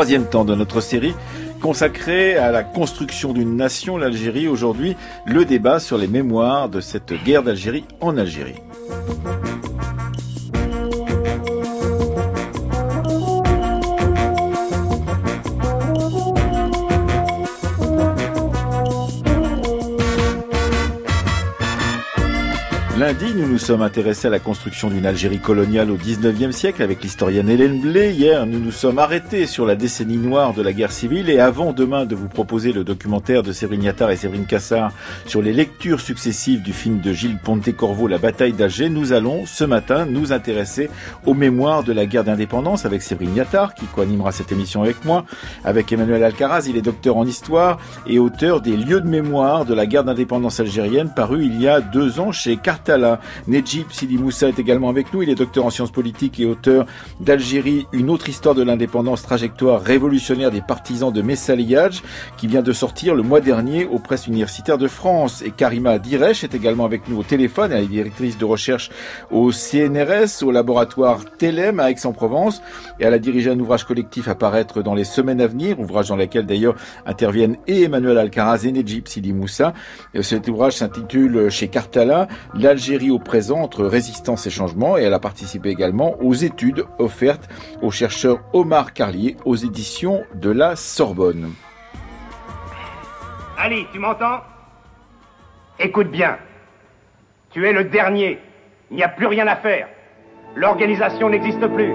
Troisième temps de notre série consacrée à la construction d'une nation, l'Algérie. Aujourd'hui, le débat sur les mémoires de cette guerre d'Algérie en Algérie. Sommes intéressés à la construction d'une Algérie coloniale au 19e siècle avec l'historienne Hélène Blé. Hier, nous nous sommes arrêtés sur la décennie noire de la guerre civile et avant demain de vous proposer le documentaire de Séverine Yattard et Séverine Cassard sur les lectures successives du film de Gilles Pontecorvo, La bataille d'Alger, nous allons ce matin nous intéresser aux mémoires de la guerre d'indépendance avec Séverine Yattard qui co-animera cette émission avec moi, avec Emmanuel Alcaraz, il est docteur en histoire et auteur des lieux de mémoire de la guerre d'indépendance algérienne paru il y a deux ans chez Carta la Nejib Sidi Moussa est également avec nous. Il est docteur en sciences politiques et auteur d'Algérie, une autre histoire de l'indépendance, trajectoire révolutionnaire des partisans de Messaliage, qui vient de sortir le mois dernier aux presses universitaires de France. Et Karima Diresh est également avec nous au téléphone. Elle est directrice de recherche au CNRS, au laboratoire TELEM à Aix-en-Provence. Et elle a dirigé un ouvrage collectif à paraître dans les semaines à venir, ouvrage dans lequel d'ailleurs interviennent et Emmanuel Alcaraz et Nejib Sidi Moussa. cet ouvrage s'intitule chez Cartala, l'Algérie au présent entre résistance et changement et elle a participé également aux études offertes au chercheur Omar Carlier aux éditions de la Sorbonne. Ali, tu m'entends Écoute bien. Tu es le dernier. Il n'y a plus rien à faire. L'organisation n'existe plus.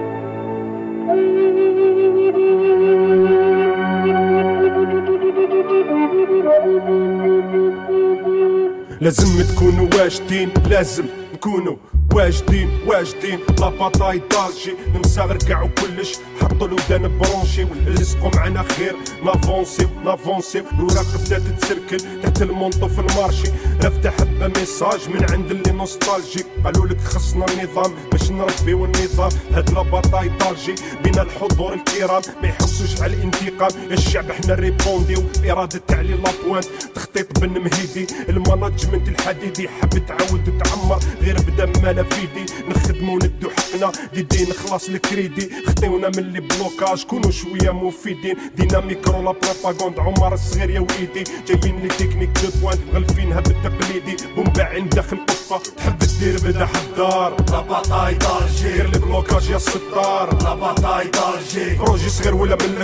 لازم تكونوا واجدين لازم Kuno. واجدين واجدين. لا باطاي طالجي نمسا كاع كلش. حطوا الودان برونشي ولصقوا معنا خير. نافونسي نافونسي. الوراق بدات تسركل تحت المونطو في المارشي. رفت حبه ميساج من عند اللي نوستالجي. قالوا لك خصنا النظام باش نربيو النظام هاد لا باطاي طالجي بين الحضور الكرام. ما يحسوش على الانتقام. الشعب حنا ريبونديو اراده تعلي لابوانت تخطيط بن مهيدي. المانجمنت الحديدي. حب تعاود تعمر. غير بدا مالا فيدي نخدمو ندو حقنا ديدي نخلص الكريدي. خطيونا من لي بلوكاج كونوا شوية مفيدين. دينا ميكرو لا بروباغوند عمر الصغير يا وليدي جايين لي تكنيك دو بوان غلفينها بالتقليدي. بومباعين داخل قفه تحب دير بدأ حدار. ربطاي درجة غير بلوكاج يا ستار لا باتاي درجة بروجي صغير ولا من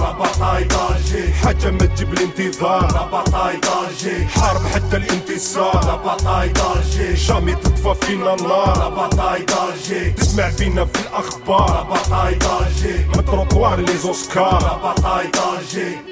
لا باتاي درجة حاجة ما تجيب الانتظار. ربطاي درجة حارب حتى الانتصار. ربطاي درجة شامي تطفى فينا النار ربطاي درجة تسمع فينا في الأخبار. ربطاي درجة من تروطوار لي زوسكار ربطاي درجة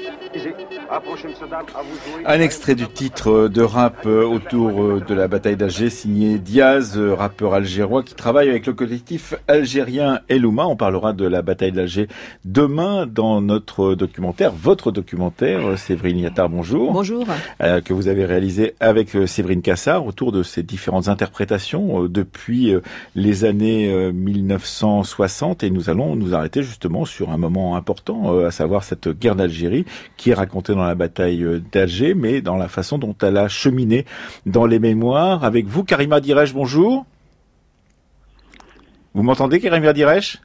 Un extrait du titre de rap euh, autour euh, de la bataille d'Alger signé Diaz, euh, rappeur algérois qui travaille avec le collectif algérien Elouma. On parlera de la bataille d'Alger demain dans notre documentaire, votre documentaire, Séverine Yattard, bonjour. Bonjour. que vous avez réalisé avec Séverine Cassard autour de ces différentes interprétations depuis les années 1960 et nous allons nous arrêter justement sur un moment important, à savoir cette guerre d'Algérie qui est racontée dans la bataille d'Alger, mais dans la façon dont elle a cheminé dans les mémoires. Avec vous, Karima Diresh, bonjour. Vous m'entendez, Karima Diresh?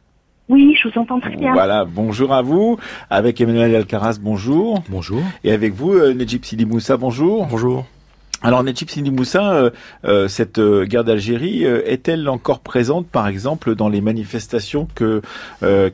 Oui, je vous entends très bien. Voilà, bonjour à vous. Avec Emmanuel Alcaraz, bonjour. Bonjour. Et avec vous, euh, Nejib Sidi Moussa, bonjour. Bonjour. Alors Nejib Sidi Moussa, euh, euh, cette euh, guerre d'Algérie est-elle encore présente, par exemple, dans les manifestations que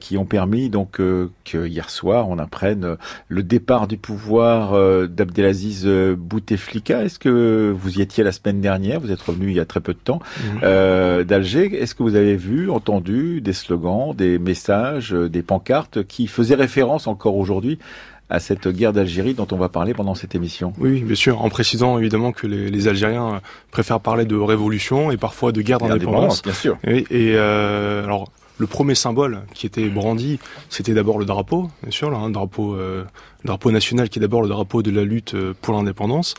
qui ont permis donc que hier soir on apprenne le départ du pouvoir d'Abdelaziz Bouteflika? Est-ce que vous y étiez la semaine dernière? Vous êtes revenu il y a très peu de temps mmh. d'Alger. Est-ce que vous avez vu, entendu des slogans, des messages, des pancartes qui faisaient référence encore aujourd'hui à cette guerre d'Algérie dont on va parler pendant cette émission. Oui, bien sûr, en précisant évidemment que les, les Algériens préfèrent parler de révolution et parfois de guerre d'indépendance. Bien sûr. Et, et euh, alors, le premier symbole qui était brandi, c'était d'abord le drapeau, bien sûr, là, un drapeau, euh, drapeau national qui est d'abord le drapeau de la lutte euh, pour l'indépendance.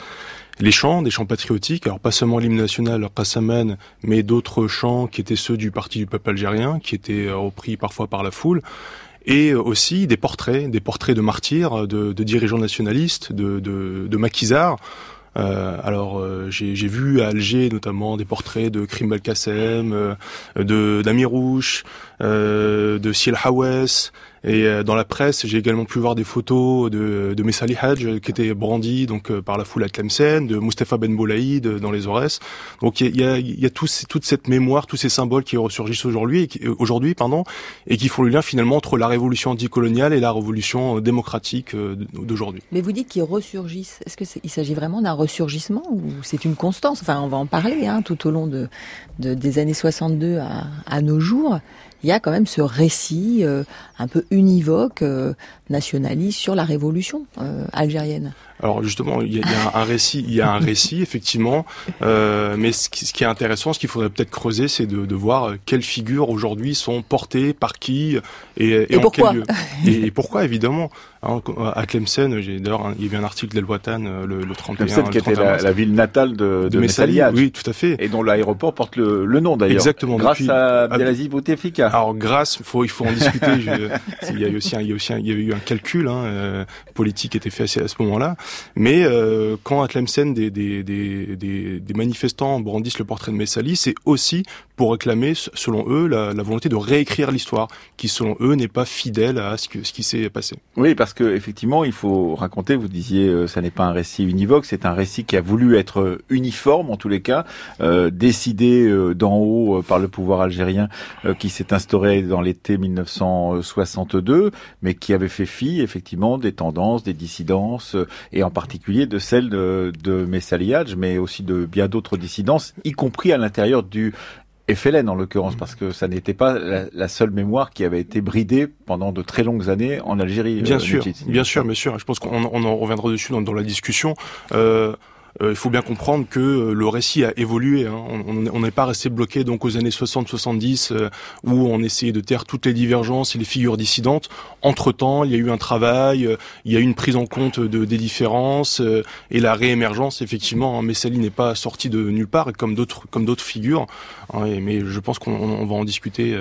Les chants, des chants patriotiques, alors pas seulement l'hymne national Qassaman, mais d'autres chants qui étaient ceux du Parti du peuple algérien, qui étaient euh, repris parfois par la foule et aussi des portraits, des portraits de martyrs, de, dirigeants nationalistes, de, de, de maquisards. Euh, alors euh, j'ai vu à Alger notamment des portraits de Krim Belkacem, euh, de d'Amirouche, euh, de Siel Hawes, Et euh, dans la presse, j'ai également pu voir des photos de, de Messali Hadj qui était brandi donc par la foule à Tlemcen, de Mustafa Ben Boulaïd dans les Aurès. Donc il y a, y a, toute cette mémoire, tous ces symboles qui ressurgissent aujourd'hui, aujourd'hui pardon, et qui font le lien finalement entre la révolution anticoloniale et la révolution démocratique d'aujourd'hui. Mais vous dites qu'ils ressurgissent. Est-ce que il s'agit vraiment d'un ressurgissement ou c'est une constance? Enfin, on va en parler hein, tout au long de, de, des années 62 à, à nos jours il y a quand même ce récit euh, un peu univoque, euh, nationaliste sur la révolution euh, algérienne. Alors justement, il y, a, un récit, il y a un récit effectivement, mais ce qui, est intéressant, ce qu'il faudrait peut-être creuser, c'est de, voir quelles figures aujourd'hui sont portées par qui et, et, en pourquoi quel lieu. et, pourquoi évidemment. Hein, à Tlemcen, j'ai d'ailleurs il y avait un article d'El Watan le, le 31. Tlemcen qui était la, ville natale de, de, de Oui, tout à fait. Et dont l'aéroport porte le, le nom d'ailleurs. Exactement. Grâce à Abdelaziz Bouteflika. Alors grâce, faut, il faut en discuter. il y a eu aussi, un, il y a aussi, il y a eu un calcul hein, euh, politique qui était fait à, ce moment-là. Mais euh, quand à Tlemcen des, des, manifestants brandissent le portrait de Messali, c'est aussi pour réclamer, selon eux, la, volonté de réécrire l'histoire, qui selon eux n'est pas fidèle à ce, qui s'est passé. Oui, parce que effectivement, il faut raconter. Vous disiez, euh, ça n'est pas un récit univoque, c'est un récit qui a voulu être uniforme en tous les cas, euh, décidé euh, d'en haut par le pouvoir algérien qui s'est instauré dans l'été 1962, mais qui avait fait fi effectivement des tendances, des dissidences, et en particulier de celles de, de Messaliadj, mais aussi de bien d'autres dissidences, y compris à l'intérieur du FLN en l'occurrence, parce que ça n'était pas la, seule mémoire qui avait été bridée pendant de très longues années en Algérie. Bien euh, sûr, bien sûr, bien sûr. Je pense qu'on en reviendra dessus dans, la discussion. Euh, euh, il faut bien comprendre que euh, le récit a évolué. Hein. On n'est pas resté bloqué donc aux années 60-70 euh, où on essayait de taire toutes les divergences et les figures dissidentes. Entre temps, il y a eu un travail, il y a eu une prise en compte de, des différences et la réémergence. Effectivement, hein, Messali n'est pas sorti de nulle part, comme d'autres comme d'autres figures. Hein, mais je pense qu'on va en discuter.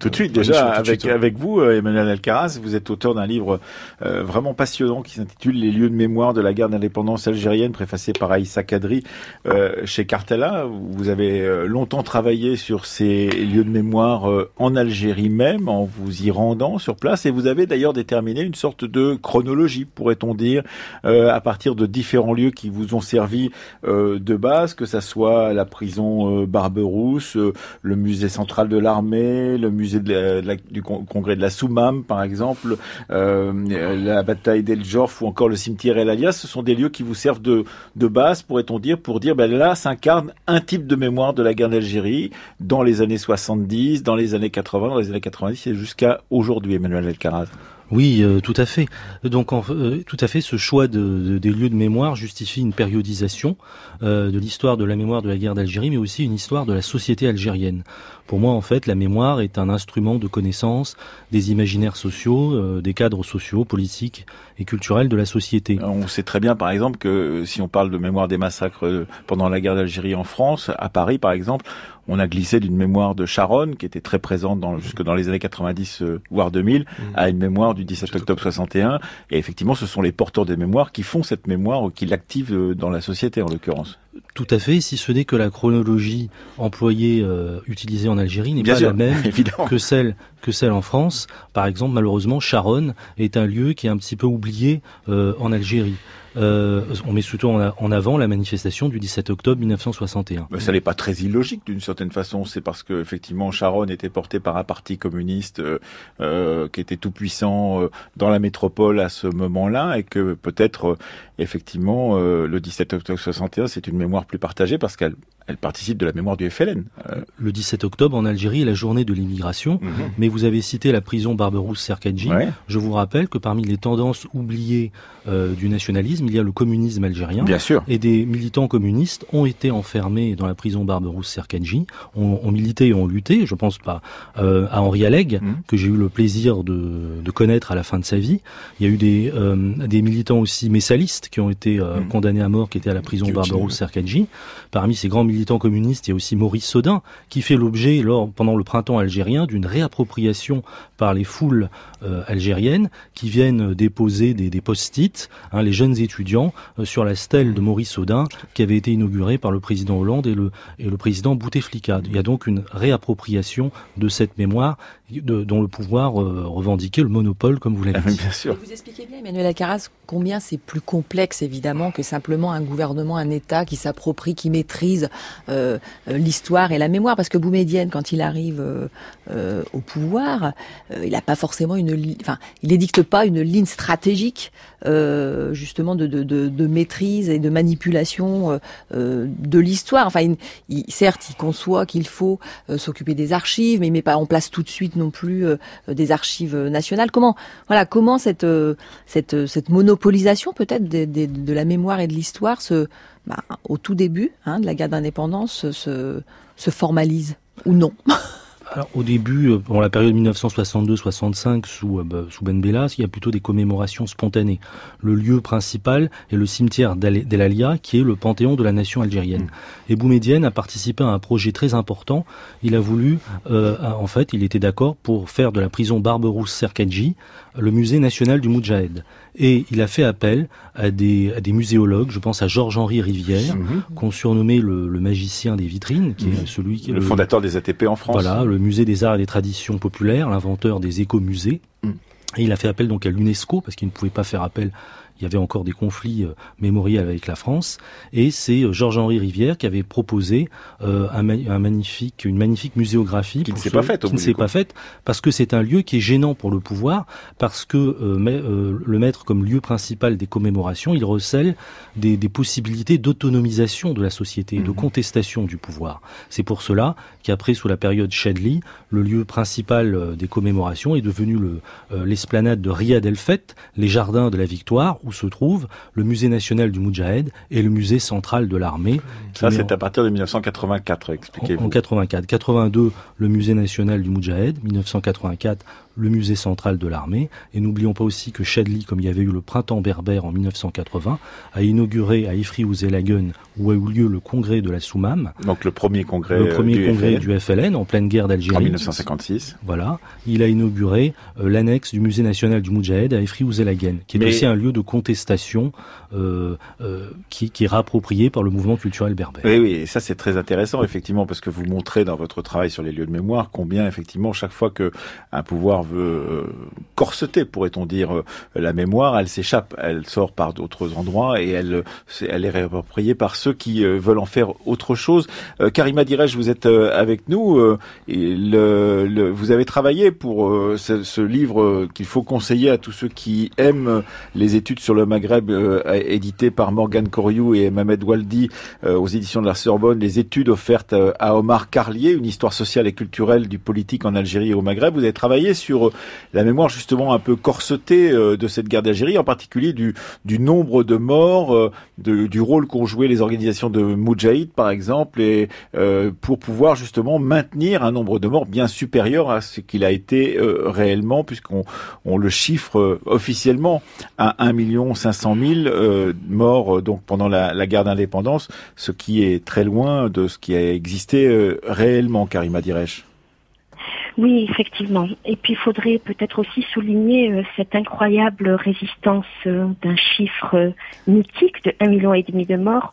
Tout de suite, déjà, avec, avec vous, Emmanuel Alcaraz, vous êtes auteur d'un livre vraiment passionnant qui s'intitule Les lieux de mémoire de la guerre d'indépendance algérienne, préfacé par Aïssa Kadri euh, chez Cartella. Vous avez euh, longtemps travaillé sur ces lieux de mémoire euh, en Algérie même, en vous y rendant sur place, et vous avez d'ailleurs déterminé une sorte de chronologie, pourrait-on dire, à partir de différents lieux qui vous ont servi de base, que ça soit la prison Barberousse, le musée central de l'armée, le musée du congrès de la Soumam, par exemple, la bataille d'El Jorf ou encore le cimetière El Alias. Ce sont des lieux qui vous servent de, base, pourrait-on dire, pour dire, ben là s'incarne un type de mémoire de la guerre d'Algérie dans les années 70, dans les années 80, dans les années 90 et jusqu'à aujourd'hui, Emmanuel Elkaraz. Oui, euh, tout à fait. Donc, euh, tout à fait, ce choix de, des lieux de mémoire justifie une périodisation euh, de l'histoire de la mémoire de la guerre d'Algérie, mais aussi une histoire de la société algérienne. Pour moi, en fait, la mémoire est un instrument de connaissance des imaginaires sociaux, des cadres sociaux, politiques et culturels de la société. On sait très bien, par exemple, que si on parle de mémoire des massacres pendant la guerre d'Algérie en France, à Paris, par exemple, on a glissé d'une mémoire de Charonne, qui était très présente dans, jusque dans les années 90, voire 2000, mmh. à une mémoire du 17 octobre 61. Et effectivement, ce sont les porteurs des mémoires qui font cette mémoire ou qui l'activent euh, dans la société, en l'occurrence. Tout à fait, si ce n'est que la chronologie employée, euh, utilisée en Algérie n'est pas la même que celle que celle en France. Par exemple, malheureusement, Charonne est un lieu qui est un petit peu oublié euh, en Algérie. Euh, on met surtout en avant la manifestation du 17 octobre 1961. Mais ça n'est pas très illogique d'une certaine façon. C'est parce que effectivement Charonne était porté par un parti communiste euh, euh qui était tout puissant dans la métropole à ce moment-là et que peut-être effectivement le 17 octobre 61 c'est une mémoire plus partagée parce qu'elle elle participe de la mémoire du FLN. Le 17 octobre en Algérie est la journée de l'immigration, mhm. mais vous avez cité la prison Barberousse-Serkadji. Je vous rappelle que parmi les tendances oubliées du nationalisme, il y a le communisme algérien. Bien sûr. Et des militants communistes ont été enfermés dans la prison Barberousse Serkanji, ont, milité et ont lutté. Je pense pas euh, à Henri Alleg, mmh. que j'ai eu le plaisir de, de, connaître à la fin de sa vie. Il y a eu des, euh, des militants aussi messalistes qui ont été euh, mmh. condamnés à mort, qui étaient à la prison Barberousse Serkanji. Parmi ces grands militants communistes, il y a aussi Maurice Sodin, qui fait l'objet, lors pendant le printemps algérien, d'une réappropriation par les foules algériennes qui viennent déposer des, des post-it. Hein, les jeunes étudiants euh, sur la stèle de Maurice Audin qui avait été inaugurée par le président Hollande et le, et le président Bouteflika. Il y a donc une réappropriation de cette mémoire dont le pouvoir revendiquait le monopole, comme vous l'avez dit. Bien sûr. Vous expliquez bien, Emmanuel Alcaraz, combien c'est plus complexe évidemment que simplement un gouvernement, un État qui s'approprie, qui maîtrise l'histoire et la mémoire. Parce que Boumedienne, quand il arrive au pouvoir, il n'a pas forcément une, enfin, il édicte pas une ligne stratégique justement de, de, de, de, maîtrise et de manipulation de l'histoire. Enfin, il, certes, il conçoit qu'il faut euh, s'occuper des archives, mais il met pas en place tout de suite non plus euh, des archives nationales. Comment, voilà, comment cette euh, cette, cette monopolisation peut-être de, la mémoire et de l'histoire bah, au tout début hein, de la guerre d'indépendance, se formalise ou non? Alors, au début, euh, pendant la période 1962-65 sous, euh, bah, sous Ben Bella, il y a plutôt des commémorations spontanées. Le lieu principal est le cimetière d'El Alia, qui est le panthéon de la nation algérienne. Mm. Et Boumedienne a participé à un projet très important. Il a voulu, euh, en fait, il était d'accord pour faire de la prison Barberousse Serkadji le musée national du Moudjahed. Et il a fait appel à des, à des muséologues, je pense à Georges-Henri Rivière, mhm. qu'on surnommait le, le, magicien des vitrines, qui est mhm. celui qui est le, fondateur des ATP en France. Voilà, le musée des arts et des traditions populaires, l'inventeur des écomusées. musées Et il a fait appel donc à l'UNESCO, parce qu'il ne pouvait pas faire appel il y avait encore des conflits euh, mémoriels avec la France, et c'est euh, Georges-Henri Rivière qui avait proposé euh, un, un, magnifique, une magnifique muséographie qui ne s'est pas faite, qui ne s'est pas faite, parce que c'est un lieu qui est gênant pour le pouvoir, parce que le mettre comme lieu principal des commémorations, il recèle des, des possibilités d'autonomisation de la société, de mhm. contestation du pouvoir. C'est pour cela qu'après, sous la période Chadli, le lieu principal des commémorations est devenu l'esplanade de Riyad El Feth, les jardins de la Victoire, où se trouve le musée national du Moudjahed et le musée central de l'armée. Ça, c'est à partir de 1984, expliquez-vous. En, 84. 82, le musée national du Moudjahed. 1984, le musée central de l'armée. Et n'oublions pas aussi que Chadli, comme il y avait eu le printemps berbère en 1980, a inauguré à Ifri Ouzelagen, où a eu lieu le congrès de la Soumam. Donc le premier congrès, le premier du, congrès FLN. du FLN en pleine guerre d'Algérie. En 1956. Voilà. Il a inauguré euh, l'annexe du musée national du Moudjahed à Ifri Ouzelagen, qui est Mais... aussi un lieu de contestation euh, euh, qui, qui, est réapproprié par le mouvement culturel berbère. Oui, oui, et ça c'est très intéressant effectivement parce que vous montrez dans votre travail sur les lieux de mémoire combien effectivement chaque fois que un pouvoir veut euh, corseter, pourrait-on dire, euh, la mémoire, elle s'échappe, elle sort par d'autres endroits et elle, elle est réappropriée par ceux qui euh, veulent en faire autre chose. Karima Direj, vous êtes avec nous. Et vous avez travaillé pour ce, livre qu'il faut conseiller à tous ceux qui aiment les études sur le Maghreb, édité par Morgan Coriou et Mohamed Waldi aux éditions de la Sorbonne, les études offertes à Omar Carlier, une histoire sociale et culturelle du politique en Algérie et au Maghreb. Vous avez travaillé sur la mémoire justement un peu corsetée euh, de cette guerre d'Algérie, en particulier du, nombre de morts, euh, du rôle qu'ont joué les organisations de Moudjahid par exemple, et euh, pour pouvoir justement maintenir un nombre de morts bien supérieur à ce qu'il a été réellement, puisqu'on on le chiffre officiellement à 1 500 000 morts donc pendant la, la guerre d'indépendance, ce qui est très loin de ce qui a existé réellement, Karima Diresh. Oui, effectivement. Et puis il faudrait peut-être aussi souligner euh, cette incroyable résistance euh, d'un chiffre euh, mythique de un million et demi de morts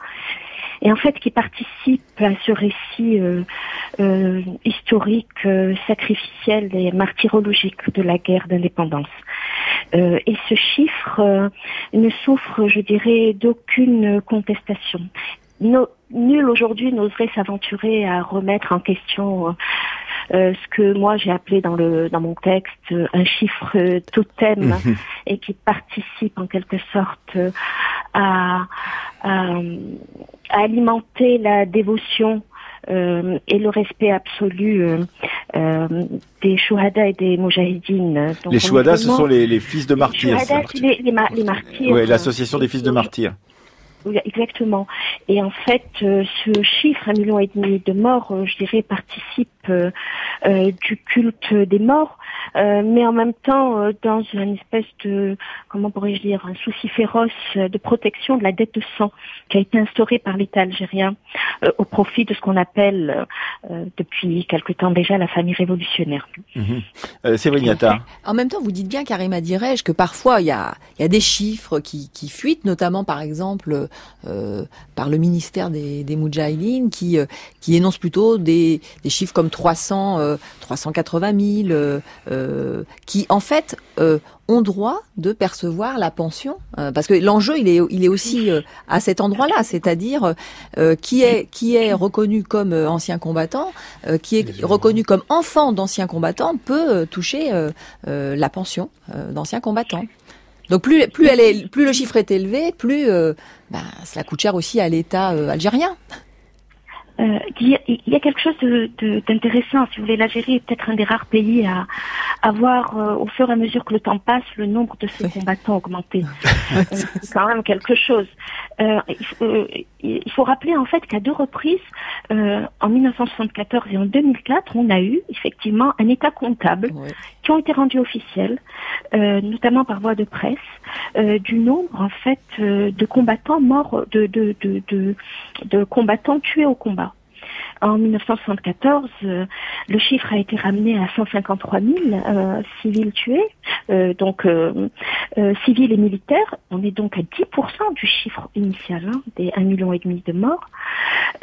et en fait qui participe à ce récit euh, euh, historique, euh, sacrificiel et martyrologique de la guerre d'indépendance. et ce chiffre ne souffre, je dirais, d'aucune contestation. No, nul aujourd'hui n'oserait s'aventurer à remettre en question euh, ce que moi j'ai appelé dans le dans mon texte euh, un chiffre totem mhm. et qui participe en quelque sorte à, à, à alimenter la dévotion euh, et le respect absolu euh, euh, des chouhada et des moujahidines. les chouhada, ce sont les, les, fils de martyrs. Les chouhada, c'est les, les, ma les, martyrs. Oui, l'association des fils de martyrs. Exactement. Et en fait, euh, ce chiffre, un million et demi de morts, euh, je dirais, participe du culte des morts, mais en même temps dans une espèce de, comment pourrais-je dire, un souci féroce de protection de la dette de sang qui a été instaurée par l'État algérien au profit de ce qu'on appelle depuis quelque temps déjà la famille révolutionnaire. Mmh. Séverine En même temps, vous dites bien, Karima Dirège, que parfois il y a, y a des chiffres qui, qui fuitent, notamment par exemple par le ministère des, des Moudjahidines qui qui énonce plutôt des, des chiffres comme 300 380 000 qui en fait ont droit de percevoir la pension parce que l'enjeu il est il est aussi à cet endroit-là c'est-à-dire qui est qui est reconnu comme ancien combattant qui est reconnu comme enfant d'ancien combattant peut toucher la pension d'ancien combattant donc plus, plus, elle est, plus le chiffre est élevé, plus euh, bah, cela coûte cher aussi à l'État euh, algérien. Euh, il, y a, quelque chose d'intéressant. Si vous voulez, l'Algérie est peut-être un des rares pays à, à voir, euh, au fur et à mesure que le temps passe, le nombre de ses combattants augmenter. Euh, c'est quand même quelque chose. il, faut, rappeler en fait qu'à deux reprises, en 1974 et en 2004, on a eu effectivement un état comptable qui ont été rendus officiels, notamment par voie de presse, du nombre en fait de combattants morts, de, de, de, de combattants tués au combat. En 1974, euh, le chiffre a été ramené à 153 000 euh, civils tués, euh, donc civils et militaires. On est donc à 10% du chiffre initial, hein, des 1,5 million de morts.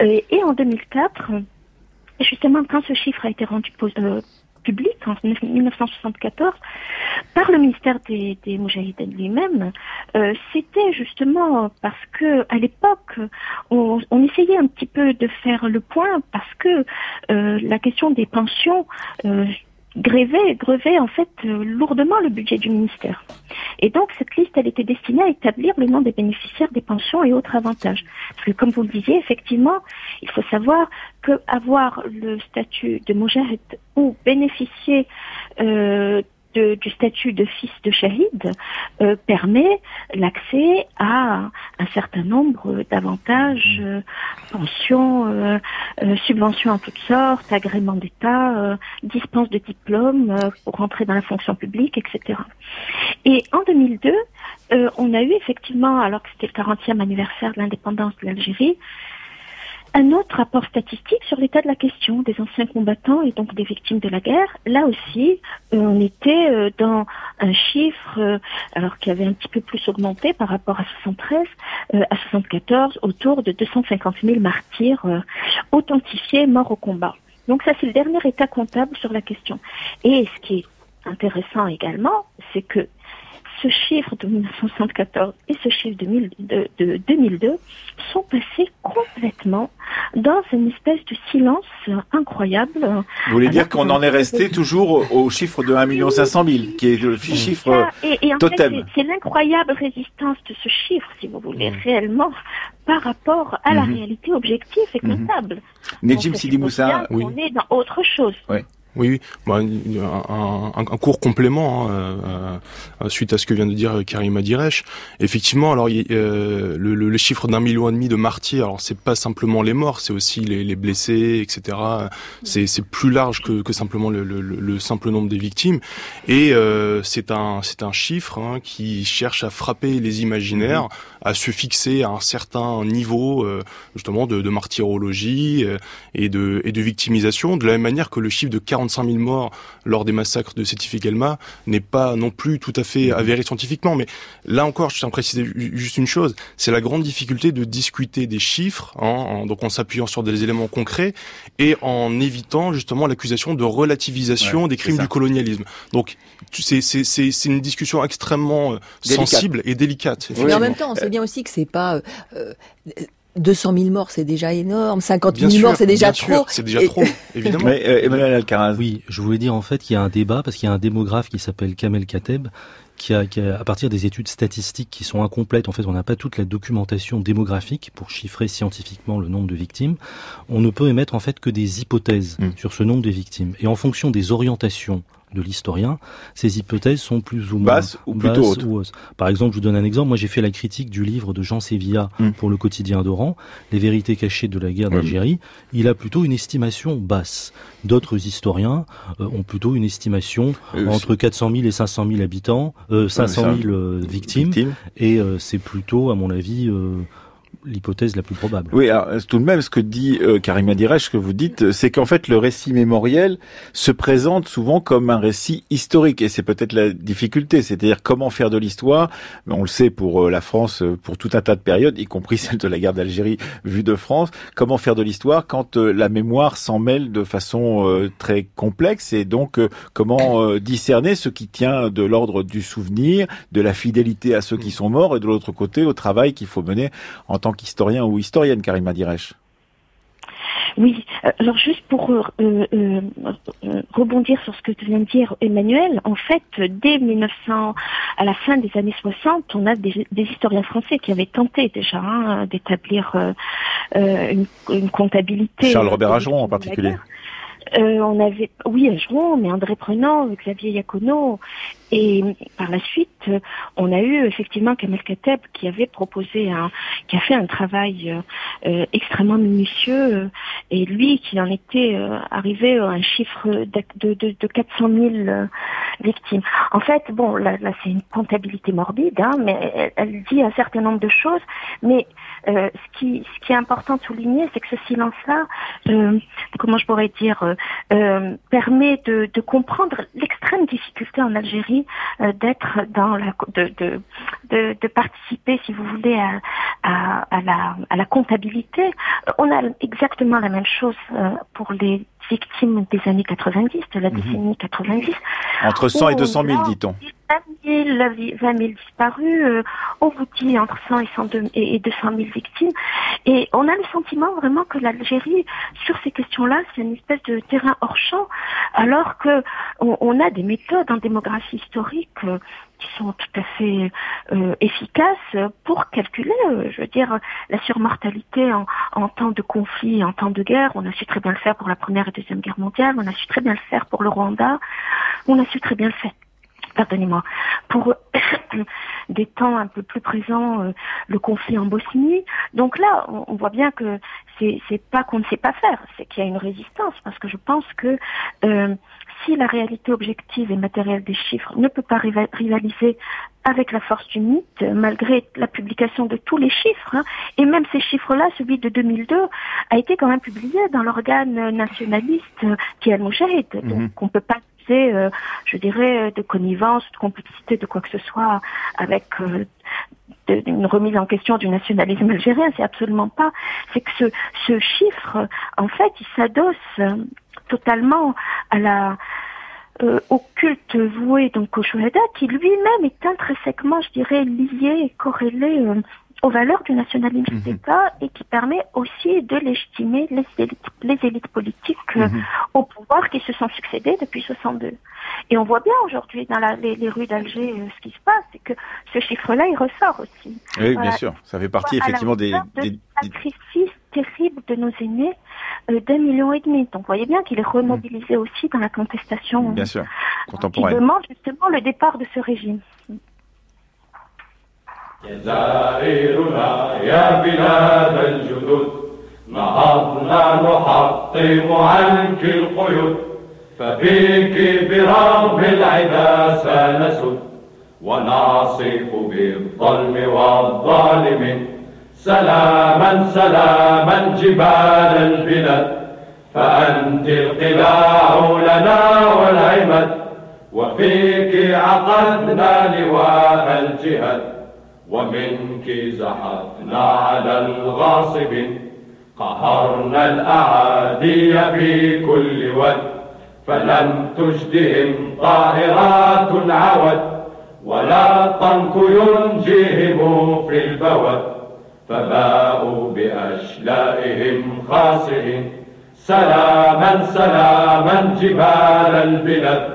et en 2004, justement, quand ce chiffre a été rendu public en 1974 par le ministère des, des lui-même, euh, c'était justement parce que à l'époque on, essayait un petit peu de faire le point parce que euh, la question des pensions euh, grévait, grevait en fait euh, lourdement le budget du ministère. Et donc cette liste, elle était destinée à établir le nom des bénéficiaires des pensions et autres avantages. Parce que comme vous le disiez, effectivement, il faut savoir que avoir le statut de Moujahid ou bénéficier euh, du statut de fils de shahid euh, permet l'accès à un certain nombre d'avantages, euh, pensions, euh, subventions en toutes sortes, agréments d'État, dispense de diplômes pour rentrer dans la fonction publique, etc. Et en 2002, on a eu effectivement, alors que c'était le 40e anniversaire de l'indépendance de l'Algérie, un autre rapport statistique sur l'état de la question des anciens combattants et donc des victimes de la guerre. Là aussi, euh, on était euh, dans un chiffre, euh, alors qui avait un petit peu plus augmenté par rapport à 73, à 74, autour de 250 000 martyrs authentifiés morts au combat. Donc ça, c'est le dernier état comptable sur la question. Et ce qui est intéressant également, c'est que ce chiffre de 1974 et ce chiffre de, 2002 sont passés complètement dans une espèce de silence incroyable. Vous voulez dire qu'on en est resté toujours au, chiffre de 1 500 000, qui est le chiffre et, en totem. C'est l'incroyable résistance de ce chiffre, si vous voulez, mmh. réellement, par rapport à la mmh. réalité objective et mmh. comptable. Nejim Sidi Moussa, oui. On est dans autre chose. Oui, bah, un, un, court complément hein, euh, euh, suite à ce que vient de dire Karim Adiresh. Effectivement, alors euh, le, le, chiffre d'un million et demi de martyrs, alors c'est pas simplement les morts, c'est aussi les, les, blessés, etc. C'est plus large que, que simplement le, le, simple nombre des victimes. Et c'est un c'est un chiffre hein, qui cherche à frapper les imaginaires, à se fixer à un certain niveau justement de, de martyrologie et de et de victimisation, de la même manière que le chiffre de 40 45 000 morts lors des massacres de Sétif et Gelma n'est pas non plus tout à fait avéré scientifiquement. Mais là encore, je tiens à préciser juste une chose, c'est la grande difficulté de discuter des chiffres, hein, en, donc en s'appuyant sur des éléments concrets et en évitant justement l'accusation de relativisation des crimes du colonialisme. Donc c'est une discussion extrêmement euh, sensible et délicate. Mais en même temps, on sait bien aussi que c'est pas euh, euh 200 000 morts, c'est déjà énorme. 50 000 morts, c'est déjà trop. C'est déjà trop, évidemment. Mais, euh, Emmanuel Alcaraz. Oui, je voulais dire en fait qu'il y a un débat parce qu'il y a un démographe qui s'appelle Kamel Kateb qui a, qui a, à partir des études statistiques qui sont incomplètes, en fait, on n'a pas toute la documentation démographique pour chiffrer scientifiquement le nombre de victimes. On ne peut émettre en fait que des hypothèses hmm. sur ce nombre de victimes. Et en fonction des orientations de l'historien, ces hypothèses sont plus ou moins basses ou plutôt hautes. Par exemple, je vous donne un exemple. Moi, j'ai fait la critique du livre de Jean Sévilla hmm. pour le quotidien d'Oran, Les vérités cachées de la guerre d'Algérie. Il a plutôt une estimation basse. D'autres historiens euh, ont plutôt une estimation euh, entre 400 000 et 500 000 habitants, euh, 500 000 euh, victimes, victimes. et c'est plutôt, à mon avis, l'hypothèse la plus probable. Oui, alors, tout de même, ce que dit euh, Karim Adirech, ce que vous dites, c'est qu'en fait, le récit mémoriel se présente souvent comme un récit historique, et c'est peut-être la difficulté, c'est-à-dire comment faire de l'histoire. On le sait pour euh, la France, euh, pour tout un tas de périodes, y compris celle de la guerre d'Algérie vue de France. Comment faire de l'histoire quand euh, la mémoire s'en mêle de façon très complexe, et donc comment discerner ce qui tient de l'ordre du souvenir, de la fidélité à ceux qui sont morts, et de l'autre côté au travail qu'il faut mener en tant qu'historien ou historienne, Karima Direch. Oui, euh, alors juste pour euh, euh, rebondir sur ce que vient de dire Emmanuel, en fait, dès 1900, à la fin des années 60, on a des, historiens français qui avaient tenté déjà hein, d'établir une, comptabilité. Charles Robert Ageron en particulier. Euh, on avait, oui, Ageron, mais André Prenant, Xavier Iacono, et par la suite, on a eu effectivement Kamel Kateb qui avait proposé un, qui a fait un travail euh, extrêmement minutieux, et lui qui en était euh, arrivé à un chiffre de, de, de 400 000 victimes. En fait, bon, là, là c'est une comptabilité morbide, hein, mais elle, dit un certain nombre de choses, mais ce, qui, ce qui est important de souligner, c'est que ce silence-là, comment je pourrais dire, euh, permet de, de comprendre l'extrême difficulté en Algérie euh, d'être dans la de, participer, si vous voulez, à la comptabilité. On a exactement la même chose euh, pour les victimes des années 90, de la mhm. décennie 90. Entre 100 et 200 000, dit-on. 20 000, disparus, euh, on vous dit entre 100 et, 102, et 200 000 victimes. Et on a le sentiment vraiment que l'Algérie, sur ces questions-là, c'est une espèce de terrain hors champ, alors que on, a des méthodes en démographie historique euh, qui sont tout à fait euh, efficaces pour calculer, je veux dire, la surmortalité en, en, temps de conflit, en temps de guerre. On a su très bien le faire pour la Première et Deuxième Guerre mondiale, on a su très bien le faire pour le Rwanda, on a su très bien le faire pardonnez-moi, pour des temps un peu plus présents, euh, le conflit en Bosnie. Donc là, on, voit bien que c'est, c'est pas qu'on ne sait pas faire, c'est qu'il y a une résistance, parce que je pense que euh, si la réalité objective et matérielle des chiffres ne peut pas rivaliser avec la force du mythe, malgré la publication de tous les chiffres, hein, et même ces chiffres-là, celui de 2002, a été quand même publié dans l'organe nationaliste qui est Al-Mujahid. Mhm. Donc on peut pas euh, je dirais, de connivence, de complicité, de quoi que ce soit avec euh, une remise en question du nationalisme algérien. C'est absolument pas. C'est que ce, chiffre, en fait, il s'adosse euh, totalement à la au culte voué donc au Shuhada, qui lui-même est intrinsèquement, je dirais, lié et corrélé aux valeurs du nationalisme mhm. d'État et qui permet aussi de légitimer les élites, les élites politiques euh, mhm. au pouvoir qui se sont succédés depuis 62. Et on voit bien aujourd'hui dans la, les, rues d'Alger euh, ce qui se passe, c'est que ce chiffre-là, il ressort aussi. Oui, bien sûr, ça fait partie effectivement des, des, sacrifices terribles de nos aînés euh, d'un million et demi. Donc vous voyez bien qu'il est remobilisé mhm. aussi dans la contestation bien sûr, contemporaine. Qui demande justement le départ de ce régime. جزائرنا يا بلاد الجدد نهضنا نحطم عنك القيود فبيك برغم العدا سنسد ونعصف بالظلم والظالم سلاما سلاما جبال البلاد فأنت القلاع لنا والعمد وفيك عقدنا لواء الجهاد. ومنك زحفنا على الغاصب قهرنا الأعادي في كل ود فلم تجدهم طائرات العود ولا طنك ينجيهم في البود فباءوا بأشلائهم خاسرين. سلاما سلاما جبال البلد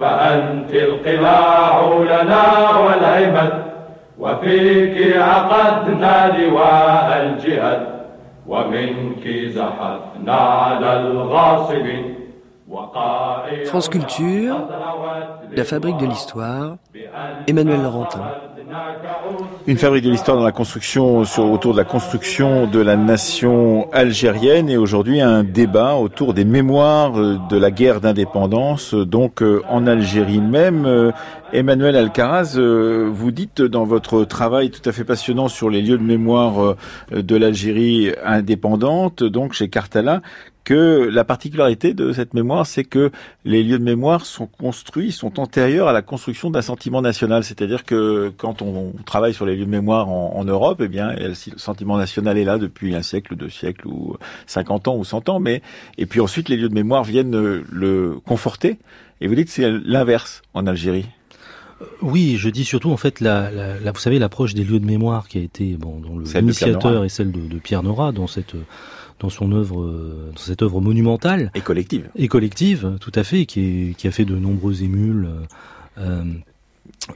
فأنت القلاع لنا والعمد وفيك عقدنا لواء الجهد ومنك زحفنا على الغاصب France Culture, la fabrique de l'histoire, Emmanuel Laurentin. Une fabrique de l'histoire dans la construction, sur, autour de la construction de la nation algérienne et aujourd'hui un débat autour des mémoires euh, de la guerre d'indépendance, donc euh, en Algérie même. Euh, Emmanuel Alcaraz, euh, vous dites dans votre travail tout à fait passionnant sur les lieux de mémoire euh, de l'Algérie indépendante, donc chez Cartala, que la particularité de cette mémoire, c'est que les lieux de mémoire sont construits, sont antérieurs à la construction d'un sentiment national. C'est-à-dire que quand on travaille sur les lieux de mémoire en, Europe, eh bien, le sentiment national est là depuis un siècle, deux siècles, ou 50 ans, ou 100 ans. Mais et puis ensuite, les lieux de mémoire viennent le conforter. Et vous dites que c'est l'inverse en Algérie. Oui, je dis surtout en fait, la, vous savez, l'approche des lieux de mémoire qui a été bon, dont l'initiateur est celle de, de, Pierre Nora dans cette dans son œuvre, dans cette œuvre monumentale. Et collective. Et collective, tout à fait, qui, qui a fait de nombreux émules. Euh,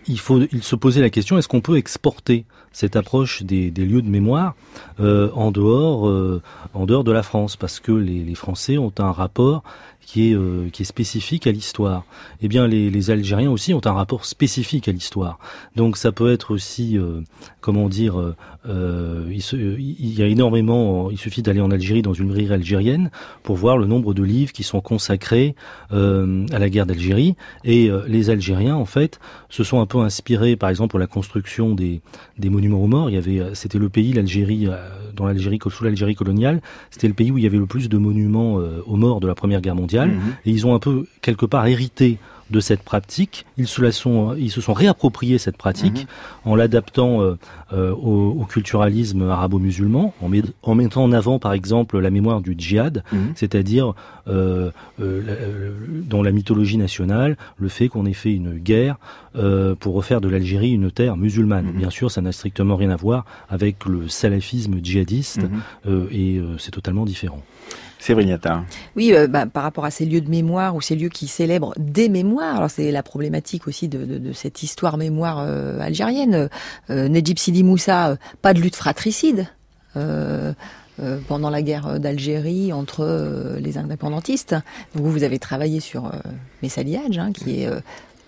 il faut, il se posait la question est-ce qu'on peut exporter cette approche des, des lieux de mémoire euh, en dehors, euh, en dehors de la France, parce que les, les Français ont un rapport qui est, euh, qui est spécifique à l'histoire. Eh bien, les, Algériens aussi ont un rapport spécifique à l'histoire. Donc, ça peut être aussi, euh, comment dire, euh, il, y a énormément. Il suffit d'aller en Algérie dans une librairie algérienne pour voir le nombre de livres qui sont consacrés à la guerre d'Algérie. Et les Algériens, en fait, se sont un peu inspirés, par exemple, pour la construction des, monuments aux morts. C'était le pays, l'Algérie, dans l'Algérie sous l'Algérie coloniale, c'était le pays où il y avait le plus de monuments aux morts de la Première Guerre mondiale. Mhm. et ils ont un peu quelque part hérité de cette pratique. Ils se, la sont, ils se sont réappropriés cette pratique mhm. en l'adaptant euh, euh, au, culturalisme arabo-musulman, en, en, mettant en avant par exemple la mémoire du djihad, mhm. c'est-à-dire euh, dans la mythologie nationale, le fait qu'on ait fait une guerre pour refaire de l'Algérie une terre musulmane. Bien sûr, ça n'a strictement rien à voir avec le salafisme djihadiste et c'est totalement différent. Sévrignata. Oui, euh, bah, par rapport à ces lieux de mémoire ou ces lieux qui célèbrent des mémoires, alors c'est la problématique aussi de, de, de cette histoire mémoire euh, algérienne. Euh, Nejib Sidi Moussa, pas de lutte fratricide. pendant la guerre d'Algérie entre les indépendantistes. Vous, vous avez travaillé sur Messali hein, qui est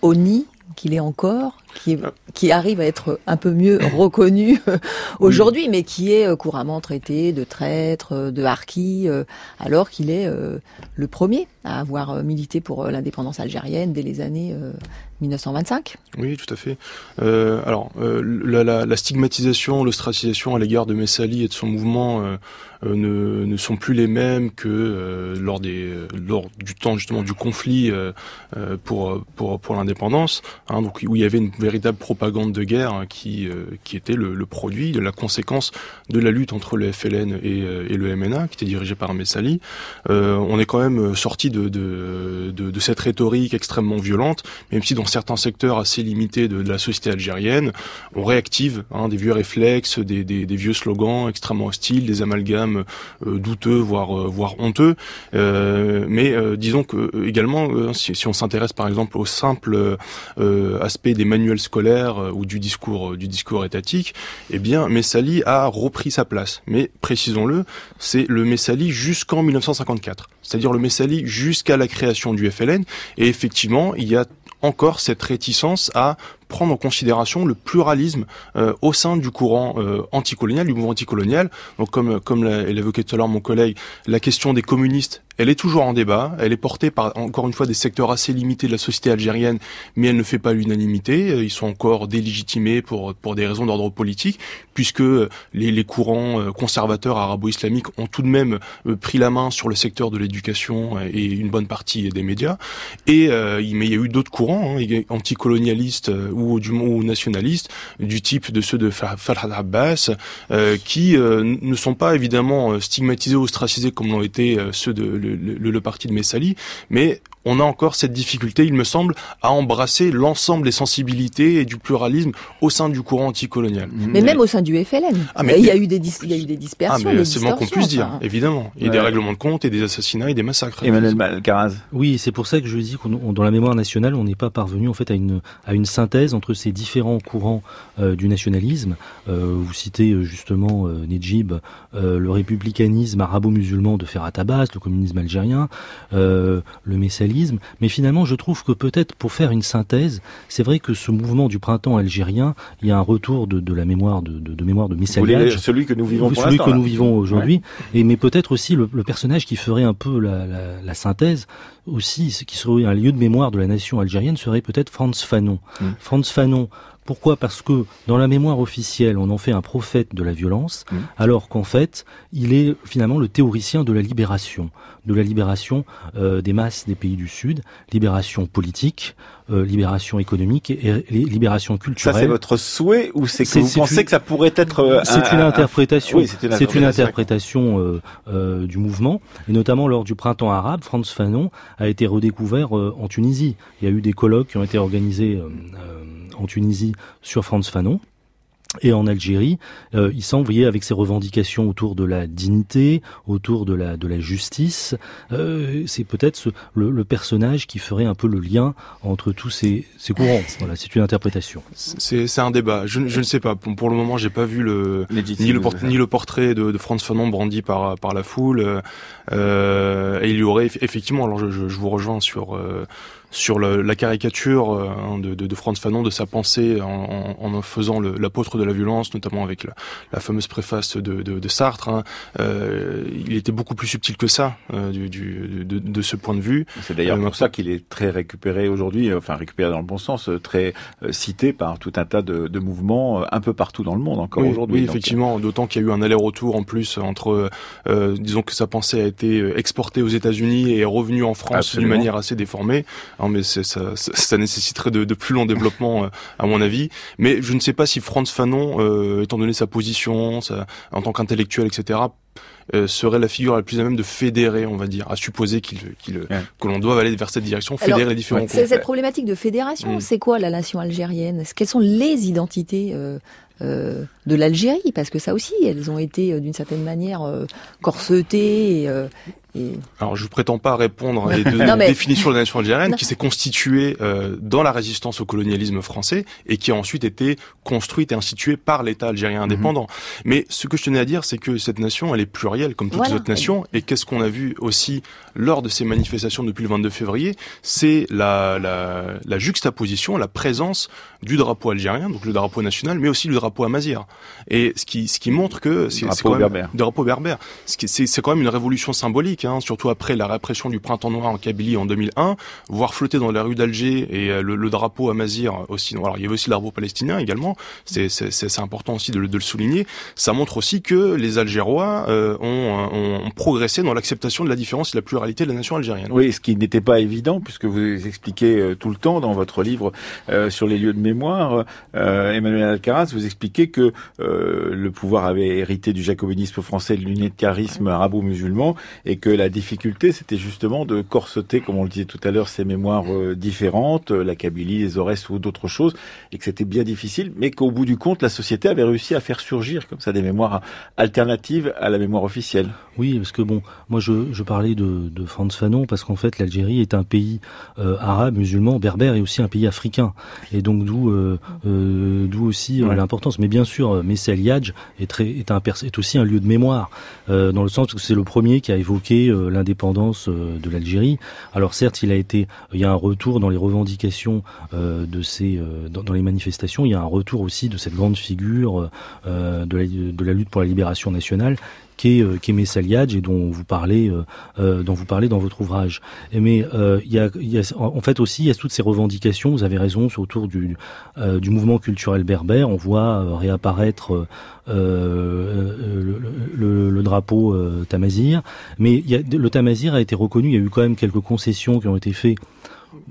ONI, qu'il est encore, qui, ah. qui, arrive à être un peu mieux reconnu aujourd'hui, mais qui est euh, couramment traité de traître, euh, de harki, euh, alors qu'il est le premier à avoir milité pour l'indépendance algérienne dès les années 1925. Oui, tout à fait. alors, la, la, la, stigmatisation, l'ostracisation à l'égard de Messali et de son mouvement ne, ne, sont plus les mêmes que lors, des, lors du temps justement du conflit pour, pour, pour l'indépendance, hein, donc où il y avait une véritable propagande de guerre hein, qui, euh, qui était le, le, produit de la conséquence de la lutte entre le FLN et, euh, et le MNA, qui était dirigé par Messali. Euh, on est quand même sorti de, de, de, de, cette rhétorique extrêmement violente, même si dans certains secteurs assez limités de, de la société algérienne, on réactive hein, des vieux réflexes, des, des, des, vieux slogans extrêmement hostiles, des amalgames euh, douteux, voire, voire honteux. mais disons que également, si, si on s'intéresse par exemple au simple aspect des manuels scolaire euh, ou du discours euh, du discours étatique, eh bien Messali a repris sa place. Mais précisons-le, c'est le Messali jusqu'en 1954, c'est-à-dire le Messali jusqu'à la création du FLN. Et effectivement, il y a encore cette réticence à prendre en considération le pluralisme euh, au sein du courant euh, anticolonial, du mouvement anticolonial. Donc comme comme l'évoquait tout à l'heure mon collègue, la question des communistes, elle est toujours en débat. Elle est portée par encore une fois des secteurs assez limités de la société algérienne, mais elle ne fait pas l'unanimité. Ils sont encore délégitimés pour pour des raisons d'ordre politique, puisque les, les courants euh, conservateurs arabo-islamiques ont tout de même euh, pris la main sur le secteur de l'éducation et une bonne partie des médias. Et mais il y a eu d'autres courants hein, anticolonialistes ou du ou nationalistes du type de ceux de Farhad Abbas euh, qui euh, ne sont pas évidemment stigmatisés ou ostracisés comme l'ont été euh, ceux de le, le, le parti de Messali mais on a encore cette difficulté, il me semble, à embrasser l'ensemble des sensibilités et du pluralisme au sein du courant anticolonial. Mais même au sein du FLN, ah, mais, il, y a eu des il y a eu des dispersions. Ah, c'est moins qu'on puisse dire, évidemment. Il y a des règlements de compte et des assassinats et des massacres. Emmanuel Malcaraz. Oui, c'est pour ça que je dis qu'on dans la mémoire nationale, on n'est pas parvenu en fait à une à une synthèse entre ces différents courants euh, du nationalisme. Euh, vous citez euh, justement euh, Nejib, euh, le républicanisme arabo-musulman de Ferhat Abbas, le communisme algérien, le mais finalement je trouve que peut-être pour faire une synthèse, c'est vrai que ce mouvement du printemps algérien, il y a un retour de, de la mémoire de, de, de mémoire de celui que nous vivons celui que nous vivons aujourd'hui, et mais peut-être aussi le, le, personnage qui ferait un peu la, la, la synthèse aussi, ce qui serait un lieu de mémoire de la nation algérienne serait peut-être Franz Fanon. Mmh. Franz Fanon, pourquoi? Parce que dans la mémoire officielle, on en fait un prophète de la violence, mmh. alors qu'en fait, il est finalement le théoricien de la libération, de la libération euh, des masses des pays du Sud, libération politique, euh, libération économique et, libération culturelle. Ça, c'est votre souhait ou c'est que vous pensez que ça pourrait être euh, C'est une interprétation. Oui, c'est une, interprétation du mouvement, et notamment lors du printemps arabe, Franz Fanon a été redécouvert en Tunisie. Il y a eu des colloques qui ont été organisés en Tunisie sur Franz Fanon. Et en Algérie, euh, il semble, voyez, avec ses revendications autour de la dignité, autour de la de la justice, euh, c'est peut-être le, personnage qui ferait un peu le lien entre tous ces, ces courants. Voilà, c'est une interprétation. C'est un débat. Je, je, ne sais pas. Pour, le moment, j'ai pas vu le ni le, ni le portrait de, de Franz Fanon brandi par par la foule. Euh, et il y aurait effectivement. Alors, je, je, je vous rejoins sur euh, sur la caricature euh, hein, de, de, de, Franz Fanon, de sa pensée en, en, en faisant l'apôtre de la violence, notamment avec la, la fameuse préface de, de Sartre. Hein. Euh, il était beaucoup plus subtil que ça euh, du, du, de, ce point de vue. C'est d'ailleurs pour ça qu'il est très récupéré aujourd'hui, enfin récupéré dans le bon sens, très cité par tout un tas de, mouvements un peu partout dans le monde encore aujourd'hui. Oui, effectivement, d'autant qu'il y a eu un aller-retour en plus entre, disons que sa pensée a été exportée aux États-Unis et est revenue en France d'une manière assez déformée mais ça, ça, nécessiterait de, de, plus long développement, euh, à mon avis. Mais je ne sais pas si Franz Fanon, euh, étant donné sa position, en tant qu'intellectuel, etc., euh, serait la figure la plus à même de fédérer, on va dire, à supposer qu'il, qu'il que l'on doit aller vers cette direction, fédérer les différents C'est Cette problématique de fédération, mm. c'est quoi la nation algérienne? Quelles sont les identités euh, euh, de l'Algérie? Parce que ça aussi, elles ont été d'une certaine manière corsetées et, alors, je ne prétends pas répondre à la définition de la nation algérienne qui s'est constituée euh, dans la résistance au colonialisme français et qui a ensuite été construite et instituée par l'État algérien mhm. indépendant. Mais ce que je tenais à dire, c'est que cette nation, elle est plurielle comme toutes les autres nations. Et qu'est-ce qu'on a vu aussi lors de ces manifestations depuis le 22 février? C'est la, la, la, juxtaposition, la présence du drapeau algérien, donc le drapeau national, mais aussi le drapeau amazir. Et ce qui, ce qui montre que c'est quand même berbère. drapeau berbère. C'est quand même une révolution symbolique Hein, surtout après la répression du printemps noir en Kabylie en 2001, voir flotter dans la rue d'Alger et euh, le, drapeau amazir aussi. Alors il y avait aussi le drapeau palestinien également. C'est important aussi de, le souligner. Ça montre aussi que les Algérois euh, ont, ont, progressé dans l'acceptation de la différence et de la pluralité de la nation algérienne. Oui, ce qui n'était pas évident puisque vous expliquez euh, tout le temps dans votre livre sur les lieux de mémoire, Emmanuel Alcaraz, vous expliquez que le pouvoir avait hérité du jacobinisme français, de l'unitarisme arabo-musulman et que la difficulté, c'était justement de corseter, comme on le disait tout à l'heure, ces mémoires euh, différentes, euh, la Kabylie, les Aurès ou d'autres choses, et que c'était bien difficile, mais qu'au bout du compte, la société avait réussi à faire surgir comme ça des mémoires alternatives à la mémoire officielle. Oui, parce que bon, moi je, je parlais de, de Franz Fanon parce qu'en fait l'Algérie est un pays euh, arabe, musulman, berbère et aussi un pays africain, et donc d'où d'où aussi l'importance. Mais bien sûr, Messel Yadj est très est un est aussi un lieu de mémoire dans le sens que c'est le premier qui a évoqué euh, l'indépendance euh, de l'Algérie. Alors certes, il y a un retour dans les revendications euh, de ces, dans, les manifestations, il y a un retour aussi de cette grande figure de la lutte pour la libération nationale qui est, qui est et dont vous parlez, dont vous parlez dans votre ouvrage. mais il, y a, il y a, en fait aussi, il y a toutes ces revendications. Vous avez raison autour du, du mouvement culturel berbère. On voit réapparaître euh, le, le, drapeau euh, tamazir. Mais il y a, le tamazir a été reconnu, il y a eu quand même quelques concessions qui ont été faites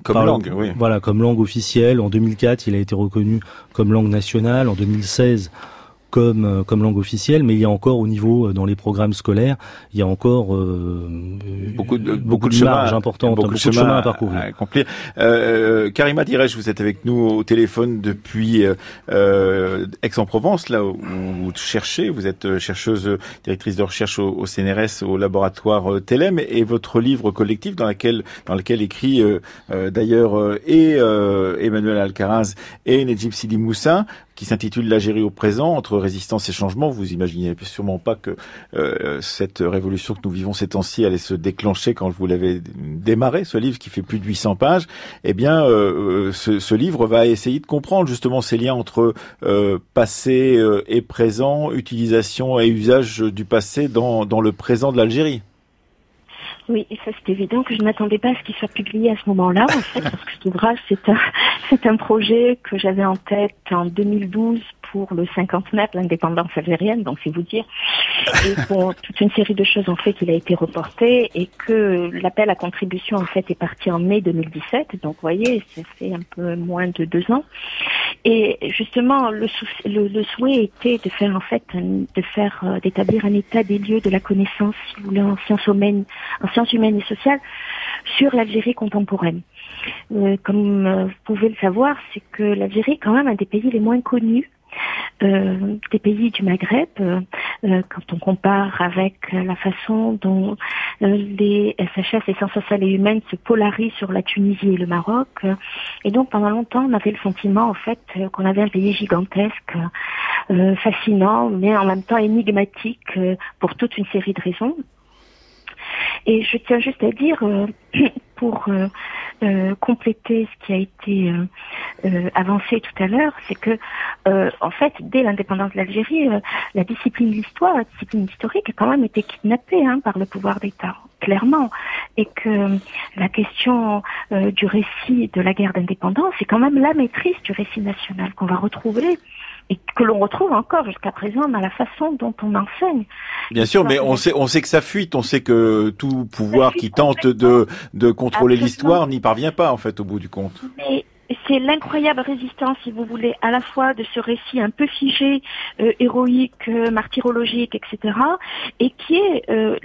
comme langue, oui. Voilà, comme langue officielle. En 2004, il a été reconnu comme langue nationale. En 2016, comme euh, comme langue officielle, mais il y a encore au niveau euh, dans les programmes scolaires, il y a encore euh, beaucoup de beaucoup, de, chemin importante, beaucoup, de chemin, à parcourir. À accomplir. Euh, Karima Direch, vous êtes avec nous au téléphone depuis euh, Aix-en-Provence, là où vous cherchez. Vous êtes chercheuse, directrice de recherche au, au CNRS, au laboratoire Telem, et votre livre collectif dans lequel dans lequel écrit d'ailleurs et Emmanuel Alcaraz et Nejib Sidi Moussa qui s'intitule L'Algérie au présent, entre résistance et changement. Vous imaginez sûrement pas que euh, cette révolution que nous vivons ces temps-ci allait se déclencher quand vous l'avez démarré, ce livre qui fait plus de 800 pages. Eh bien, euh, euh, ce, livre va essayer de comprendre justement ces liens entre passé et présent, utilisation et usage du passé dans le présent de l'Algérie. Oui, et ça c'est évident que je n'attendais pas à ce qu'il soit publié à ce moment-là, en fait, parce que cet ouvrage, c'est un, c'est un projet que j'avais en tête en 2012 pour le 59, l'indépendance algérienne, donc c'est vous dire. Et pour toute une série de choses ont fait qu'il a été reporté et que l'appel à contribution en fait est parti en mai 2017. Donc vous voyez, ça fait un peu moins de deux ans. Et justement, le, le, souhait était de faire en fait, de faire, euh, d'établir un état des lieux de la connaissance, si vous voulez, en sciences humaines, en sciences humaines et sociales, sur l'Algérie contemporaine. Euh, comme euh, vous pouvez le savoir, c'est que l'Algérie est quand même un des pays les moins connus euh, des pays du Maghreb, euh, euh, quand on compare avec la façon dont les SHS, les sciences sociales et humaines, se polarisent sur la Tunisie et le Maroc. et donc pendant longtemps, on avait le sentiment en fait qu'on avait un pays gigantesque, fascinant, mais en même temps énigmatique pour toute une série de raisons. Et je tiens juste à dire, pour euh, compléter ce qui a été euh, euh, avancé tout à l'heure, c'est que en fait, dès l'indépendance de l'Algérie, la discipline de l'histoire, la discipline historique a quand même été kidnappée hein, par le pouvoir d'État, clairement, et que la question du récit de la guerre d'indépendance est quand même la maîtrise du récit national qu'on va retrouver et que l'on retrouve encore jusqu'à présent dans la façon dont on enseigne. Bien sûr, mais on sait, on sait que ça fuite, on sait que tout pouvoir qui tente de, de contrôler l'histoire n'y parvient pas en fait au bout du compte. Mais c'est l'incroyable résistance, si vous voulez, à la fois de ce récit un peu figé, euh, héroïque, euh, martyrologique, etc., et qui est euh,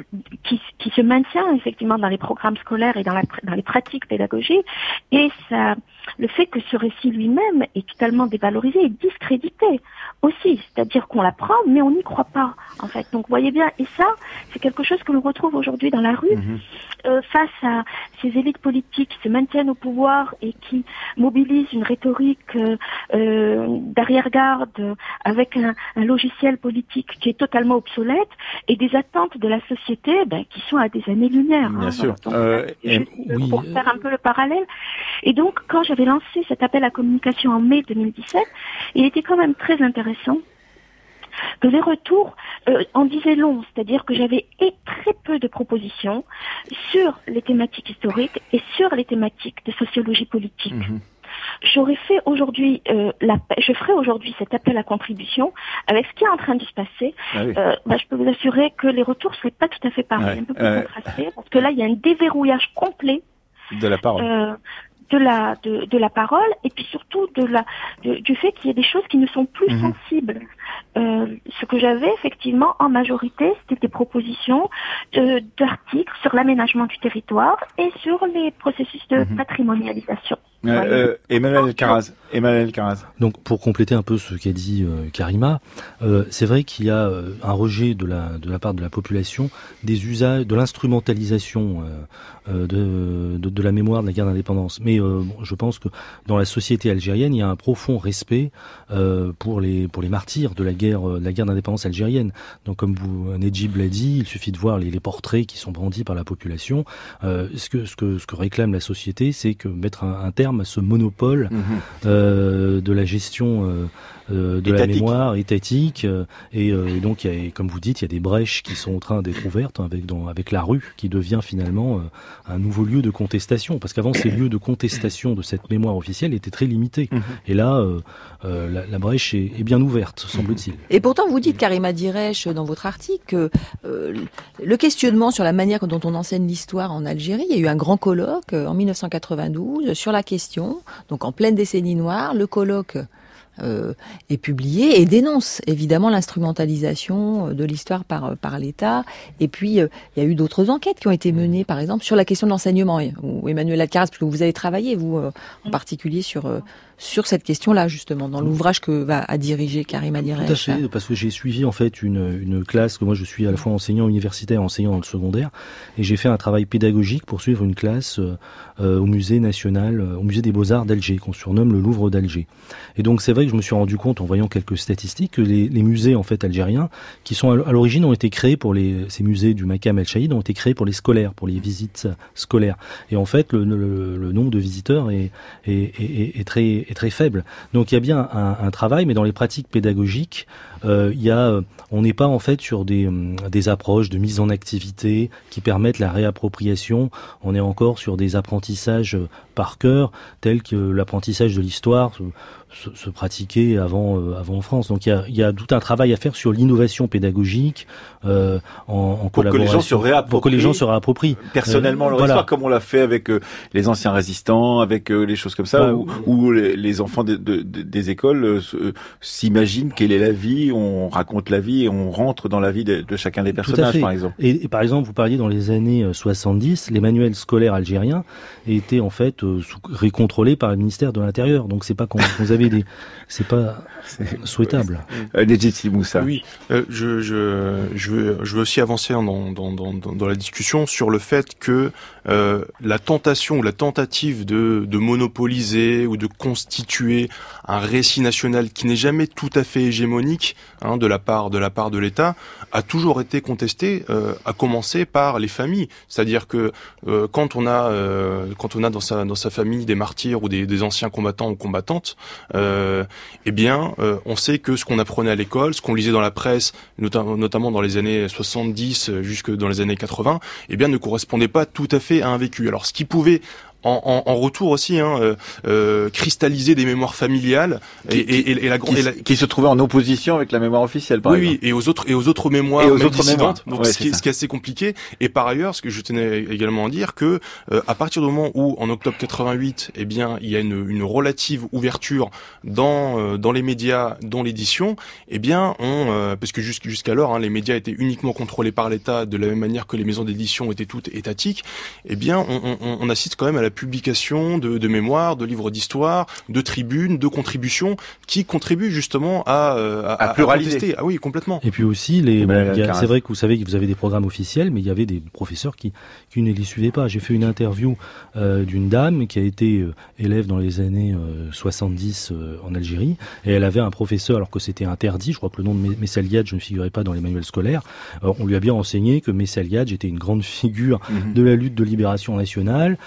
qui, qui, se maintient effectivement dans les programmes scolaires et dans, la, dans les pratiques pédagogiques, et ça le fait que ce récit lui-même est totalement dévalorisé et discrédité aussi, c'est-à-dire qu'on l'apprend mais on n'y croit pas en fait. Donc vous voyez bien, et ça c'est quelque chose que l'on retrouve aujourd'hui dans la rue mhm. euh, face à ces élites politiques qui se maintiennent au pouvoir et qui mobilisent une rhétorique euh, euh d'arrière-garde avec un, logiciel politique qui est totalement obsolète et des attentes de la société ben, qui sont à des années-lumière. Bien hein, sûr. Euh, pour faire un peu le parallèle. Et donc quand lancé cet appel à communication en mai 2017, il était quand même très intéressant que les retours euh, en disaient long, c'est-à-dire que j'avais très peu de propositions sur les thématiques historiques et sur les thématiques de sociologie politique. Mhm. J'aurais fait aujourd'hui, euh, je ferai aujourd'hui cet appel à contribution avec ce qui est en train de se passer. Ah euh, bah, je peux vous assurer que les retours ne seraient pas tout à fait pareils, un peu plus contrastés, parce que là, il y a un déverrouillage complet de la parole. Euh, de la de, de, la parole et puis surtout de la du fait qu'il y a des choses qui ne sont plus mhm. sensibles. Euh, ce que j'avais effectivement en majorité, c'était des propositions euh, d'articles sur l'aménagement du territoire et sur les processus de mhm. patrimonialisation. Euh, euh, Emmanuel Caraz. Emmanuel Caraz. Donc pour compléter un peu ce qu'a dit euh, Karima, c'est vrai qu'il y a un rejet de la de la part de la population des usages, de l'instrumentalisation de, de, de, la mémoire de la guerre d'indépendance. Mais je pense que dans la société algérienne, il y a un profond respect pour les pour les martyrs de la guerre de la guerre d'indépendance algérienne. Donc comme vous Nedjib l'a dit, il suffit de voir les, les, portraits qui sont brandis par la population. ce que ce que ce que réclame la société, c'est que mettre un, un terme ce monopole mhm. euh, de la gestion euh, euh, de la mémoire étatique. Et, donc, il y a, comme vous dites, il y a des brèches qui sont en train d'être ouvertes avec, dans, avec la rue, qui devient finalement un nouveau lieu de contestation. Parce qu'avant, ces lieux de contestation de cette mémoire officielle étaient très limités. Mhm. Et là, la, brèche est, bien ouverte, semble-t-il. Et pourtant, vous dites, Karima Diresh, dans votre article, que le questionnement sur la manière dont on enseigne l'histoire en Algérie, il y a eu un grand colloque en 1992 sur la question donc en pleine décennie noire, le colloque euh, est publié et dénonce évidemment l'instrumentalisation de l'histoire par l'État. Et puis euh, il y a eu d'autres enquêtes qui ont été menées, par exemple sur la question de l'enseignement. Où Emmanuel Alcaraz, parce que vous avez travaillé vous euh, en particulier sur sur cette question-là, justement, dans l'ouvrage que va à diriger Karim Adirech. Tout à fait, parce que j'ai suivi en fait une, une classe, que moi je suis à la fois enseignant universitaire, enseignant dans le secondaire, et j'ai fait un travail pédagogique pour suivre une classe euh, euh, au musée national, euh, au musée des beaux-arts d'Alger, qu'on surnomme le Louvre d'Alger. Et donc c'est vrai que je me suis rendu compte en voyant quelques statistiques que les, les musées en fait algériens, qui sont à l'origine ont été créés pour les ces musées du Makam El Chaïd ont été créés pour les scolaires, pour les visites scolaires. Et en fait le, le, le nombre de visiteurs est, est, est, est très est très faible. Donc il y a bien un, un travail, mais dans les pratiques pédagogiques, il y a, on n'est pas en fait sur des, des approches de mise en activité qui permettent la réappropriation. On est encore sur des apprentissages par cœur, tels que l'apprentissage de l'histoire se, se, pratiquait avant, euh, avant en France. Donc il y, a, y a tout un travail à faire sur l'innovation pédagogique euh, en, en pour que les gens se réapproprient, pour que les gens se réapproprient personnellement euh, leur voilà. histoire, comme on l'a fait avec euh, les anciens résistants, avec euh, les choses comme ça, bah, où, où les, les, enfants de, de, de, des écoles s'imaginent quelle est la vie, on raconte la vie et on rentre dans la vie de, chacun des personnages, par exemple. Et, et, par exemple, vous parliez dans les années 70, les manuels scolaires algériens étaient en fait récontrôlés par le ministère de l'Intérieur. Donc c'est pas quand vous avez des, c'est pas souhaitable. Euh, Moussa. Oui, euh, je, je, je, veux, je veux aussi avancer dans, dans, dans, dans la discussion sur le fait que euh, la tentation ou la tentative de, de monopoliser ou de constituer un récit national qui n'est jamais tout à fait hégémonique hein, de la part de la part de l'État a toujours été contestée, euh, à commencer par les familles. C'est-à-dire que euh, quand on a euh, quand on a dans sa dans sa famille des martyrs ou des, des anciens combattants ou combattantes, euh, eh bien, euh, on sait que ce qu'on apprenait à l'école, ce qu'on lisait dans la presse, notamment dans les années 70 jusque dans les années 80, eh bien, ne correspondait pas tout à fait un vécu. Alors ce qui pouvait en, en, en, retour aussi hein, euh, euh, cristalliser des mémoires familiales et, et, et, et la, qui, la, qui, se trouvait en opposition avec la mémoire officielle par oui, exemple. Oui, et aux autres et aux autres mémoires, et aux autres mémoires. Donc ouais, ce, qui, ce, qui, est assez compliqué. Et par ailleurs, ce que je tenais également à dire que euh, à partir du moment où en octobre 88, eh bien, il y a une, une relative ouverture dans euh, dans les médias, dans l'édition, eh bien, on euh, parce que jusqu'alors, hein, les médias étaient uniquement contrôlés par l'État de la même manière que les maisons d'édition étaient toutes étatiques. Eh bien, on, on, on assiste quand même à la publication de, de mémoires, de livres d'histoire, de tribunes, de contributions qui contribuent justement à, euh, à, à pluraliser. Ah oui, complètement. Et puis aussi, les, bon, c'est vrai que vous savez que vous avez des programmes officiels, mais il y avait des professeurs qui, qui ne les suivaient pas. J'ai fait une interview euh, d'une dame qui a été euh, élève dans les années 70 euh, en Algérie, et elle avait un professeur, alors que c'était interdit, je crois que le nom de Messaliad, je ne figurais pas dans les manuels scolaires, on lui a bien enseigné que Messaliad était une grande figure mm -hmm. de la lutte de libération nationale,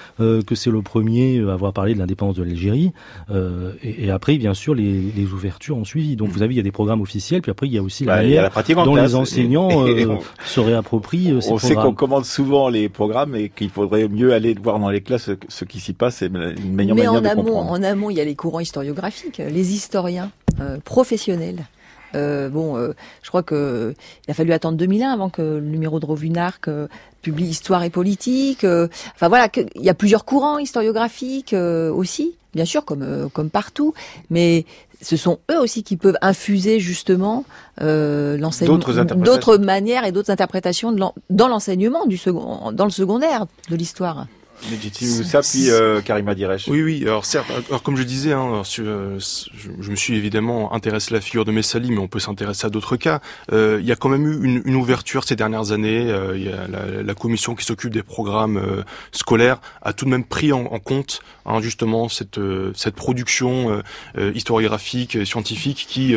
que c'est le premier à avoir parlé de l'indépendance de l'Algérie. Euh, et, et, après, bien sûr, les, les, ouvertures ont suivi. Donc, vous avez, il y a des programmes officiels, puis après, il y a aussi la bah, manière la dont les enseignants et, euh, se réapproprient euh, ces On programmes. sait qu'on commande souvent les programmes et qu'il faudrait mieux aller voir dans les classes ce qui s'y passe. C'est une meilleure Mais manière en de amont, comprendre. en amont, il y a les courants historiographiques, les historiens euh, professionnels. Euh, bon, euh, je crois que il a fallu attendre 2001 avant que le numéro de Revue Narc euh, publie Histoire et politique. euh, enfin voilà, il y a plusieurs courants historiographiques euh, aussi, bien sûr, comme comme partout, mais ce sont eux aussi qui peuvent infuser justement euh, l'enseignement, d'autres manières et d'autres interprétations de dans l'enseignement du second, dans le secondaire de l'histoire. Légitime ça, puis euh, Karima Diresh. Oui, oui. Alors certes, alors, comme je disais, hein, sur, je, je, me suis évidemment intéressé à la figure de Messali, mais on peut s'intéresser à d'autres cas. Euh, il y a quand même eu une, une ouverture ces dernières années. Euh, il y a la, la commission qui s'occupe des programmes euh, scolaires a tout de même pris en, en compte hein, justement cette euh, cette production euh, historiographique, scientifique, qui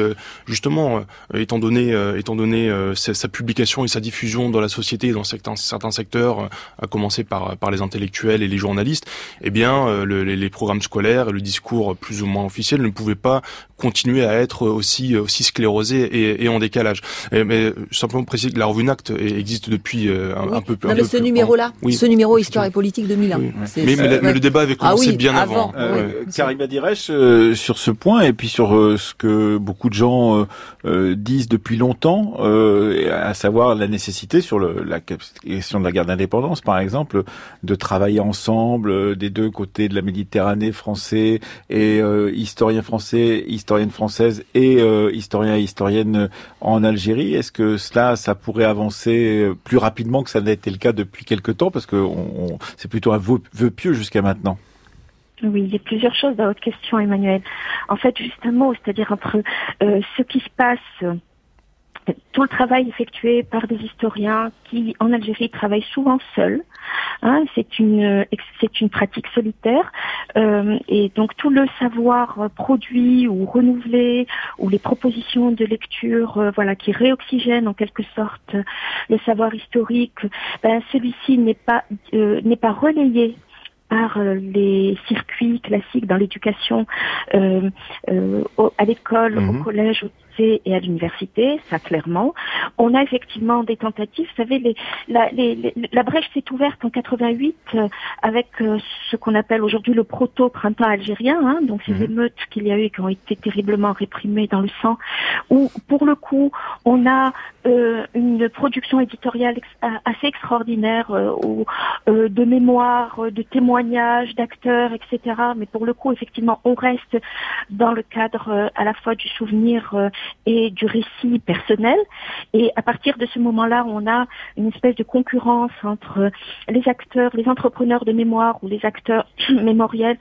justement, étant donné étant donné sa, sa, publication et sa diffusion dans la société, dans certains certains secteurs, à commencer par par les intellectuels et les journalistes, eh bien, euh, le, les, les, programmes scolaires et le discours plus ou moins officiel ne pouvaient pas continuer à être aussi aussi sclérosés et, et en décalage. Et, mais simplement préciser que la revue Nact existe depuis euh, un, oui. un, peu non, un mais peu ce plus, numéro-là, oui. ce numéro Histoire et politique 2001. Oui. Mais, mais, euh, mais, le débat avait commencé ah oui, bien avant. avant. Euh, Karima Diresh, euh, sur ce point et puis sur euh, ce que beaucoup de gens disent depuis longtemps, à savoir la nécessité sur le, la question de la guerre d'indépendance, par exemple, de travailler ensemble des deux côtés de la Méditerranée, français et historiens français, historiennes françaises et historiens et historiennes en Algérie. Est-ce que cela, ça pourrait avancer plus rapidement que ça n'a été le cas depuis quelque temps, parce que c'est plutôt un vœu, pieux jusqu'à maintenant. Oui, il y a plusieurs choses dans votre question, Emmanuel. En fait, juste un mot, c'est-à-dire entre euh, ce qui se passe, euh, tout le travail effectué par des historiens qui, en Algérie, travaillent souvent seuls. Hein, c'est une c'est une pratique solitaire euh, et donc tout le savoir produit ou renouvelé ou les propositions de lecture euh, voilà qui réoxygènent en quelque sorte le savoir historique ben, celui-ci n'est pas euh, n'est pas relayé par les circuits classiques dans l'éducation euh, euh, à l'école, mmh. au collège, lycée et à l'université, ça clairement. On a effectivement des tentatives. Vous savez, les, la, les, la brèche s'est ouverte en 88 euh, avec euh, ce qu'on appelle aujourd'hui le proto-printemps algérien, hein, donc ces mhm. émeutes qu'il y a eu qui ont été terriblement réprimées dans le sang, où pour le coup on a euh, une production éditoriale assez extraordinaire où, de mémoires, de témoignages d'acteurs, etc. Mais pour le coup, effectivement, on reste dans le cadre à la fois du souvenir et du récit personnel. Et à partir de ce moment-là, on a une espèce de concurrence entre les acteurs, les entrepreneurs de mémoire ou les acteurs mémoriels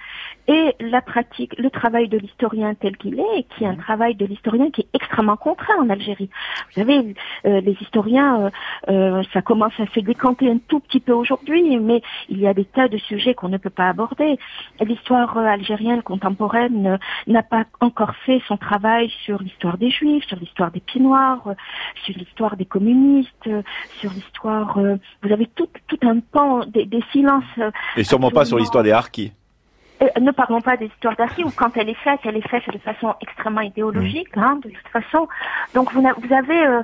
et la pratique, le travail de l'historien tel qu'il est, et qui est un travail de l'historien qui est extrêmement contraint en Algérie. Vous savez, euh, les historiens, euh, euh, ça commence à se décanter un tout petit peu aujourd'hui, mais il y a des tas de sujets qu'on ne peut pas aborder. L'histoire algérienne contemporaine n'a pas encore fait son travail sur l'histoire des Juifs, sur l'histoire des Pieds Noirs, sur l'histoire des communistes, sur l'histoire. vous avez tout, tout un pan des, des silences. Et sûrement pas sur l'histoire des Harkis. Euh, ne parlons pas des histoires d'archives où quand elle est faite, elle est faite de façon extrêmement idéologique, hein, de toute façon. Donc vous, vous avez, euh,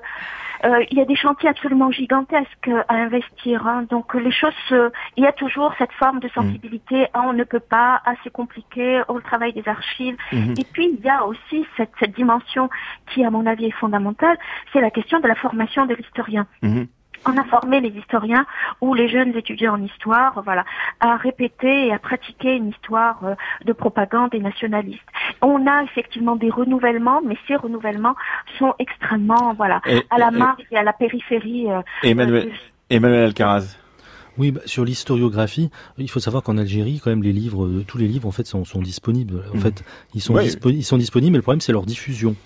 euh, il y a des chantiers absolument gigantesques à investir. Hein. Donc les choses, il y a toujours cette forme de sensibilité. Ah, on ne peut pas, c'est compliqué, au travail des archives. Mhm. Et puis il y a aussi cette, cette, dimension qui, à mon avis, est fondamentale, c'est la question de la formation de l'historien. Mhm on a formé les historiens ou les jeunes étudiants en histoire, voilà, à répéter et à pratiquer une histoire euh, de propagande et nationaliste. On a effectivement des renouvellements, mais ces renouvellements sont extrêmement, voilà, à la marge et à la périphérie. Euh, Emmanuel, Emmanuel Alcaraz. Oui, bah, sur l'historiographie, il faut savoir qu'en Algérie, quand même, les livres, euh, tous les livres, en fait, sont, sont disponibles. En mmh. fait, ils sont, ils sont disponibles, mais le problème, c'est leur diffusion.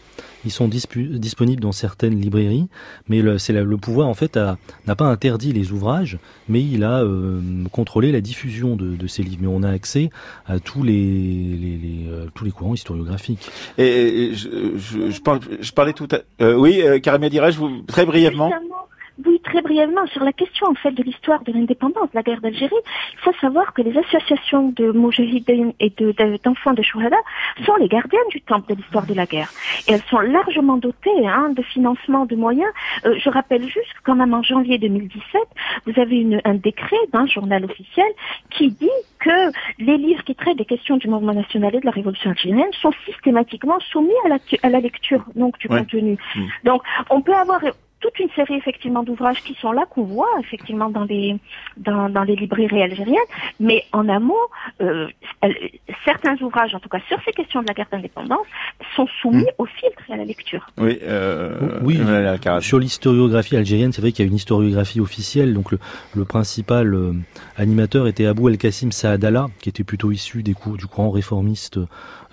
Ils sont disponibles dans certaines librairies, mais le, c'est le pouvoir en fait n'a pas interdit les ouvrages, mais il a euh, contrôlé la diffusion de, de, ces livres. Mais on a accès à tous les, les, les euh, tous les courants historiographiques. Et, je, je, je, parlais, je parlais tout à oui, euh, Karim vous très brièvement. Oui, très brièvement, sur la question en fait de l'histoire de l'indépendance de la guerre d'Algérie, il faut savoir que les associations de Moujahideen et d'enfants de, de Shouhada sont les gardiennes du temple de l'histoire de la guerre. Et elles sont largement dotées hein, de financement, de moyens. Euh, je rappelle juste que quand même en janvier 2017, vous avez une, un décret d'un journal officiel qui dit que les livres qui traitent des questions du mouvement national et de la révolution algérienne sont systématiquement soumis à la, à la lecture donc du contenu. Mmh. Donc on peut avoir toute une série effectivement d'ouvrages qui sont là qu'on voit effectivement dans les dans, dans, les librairies algériennes, mais en amont, euh, certains ouvrages, en tout cas sur ces questions de la guerre d'indépendance, sont soumis hmm. au filtre et à la lecture. Oui, euh, oui. Sur l'historiographie algérienne, c'est vrai qu'il y a une historiographie officielle. Donc le, le principal euh, animateur était Abou El Kassim Saadallah, qui était plutôt issu des cours du courant réformiste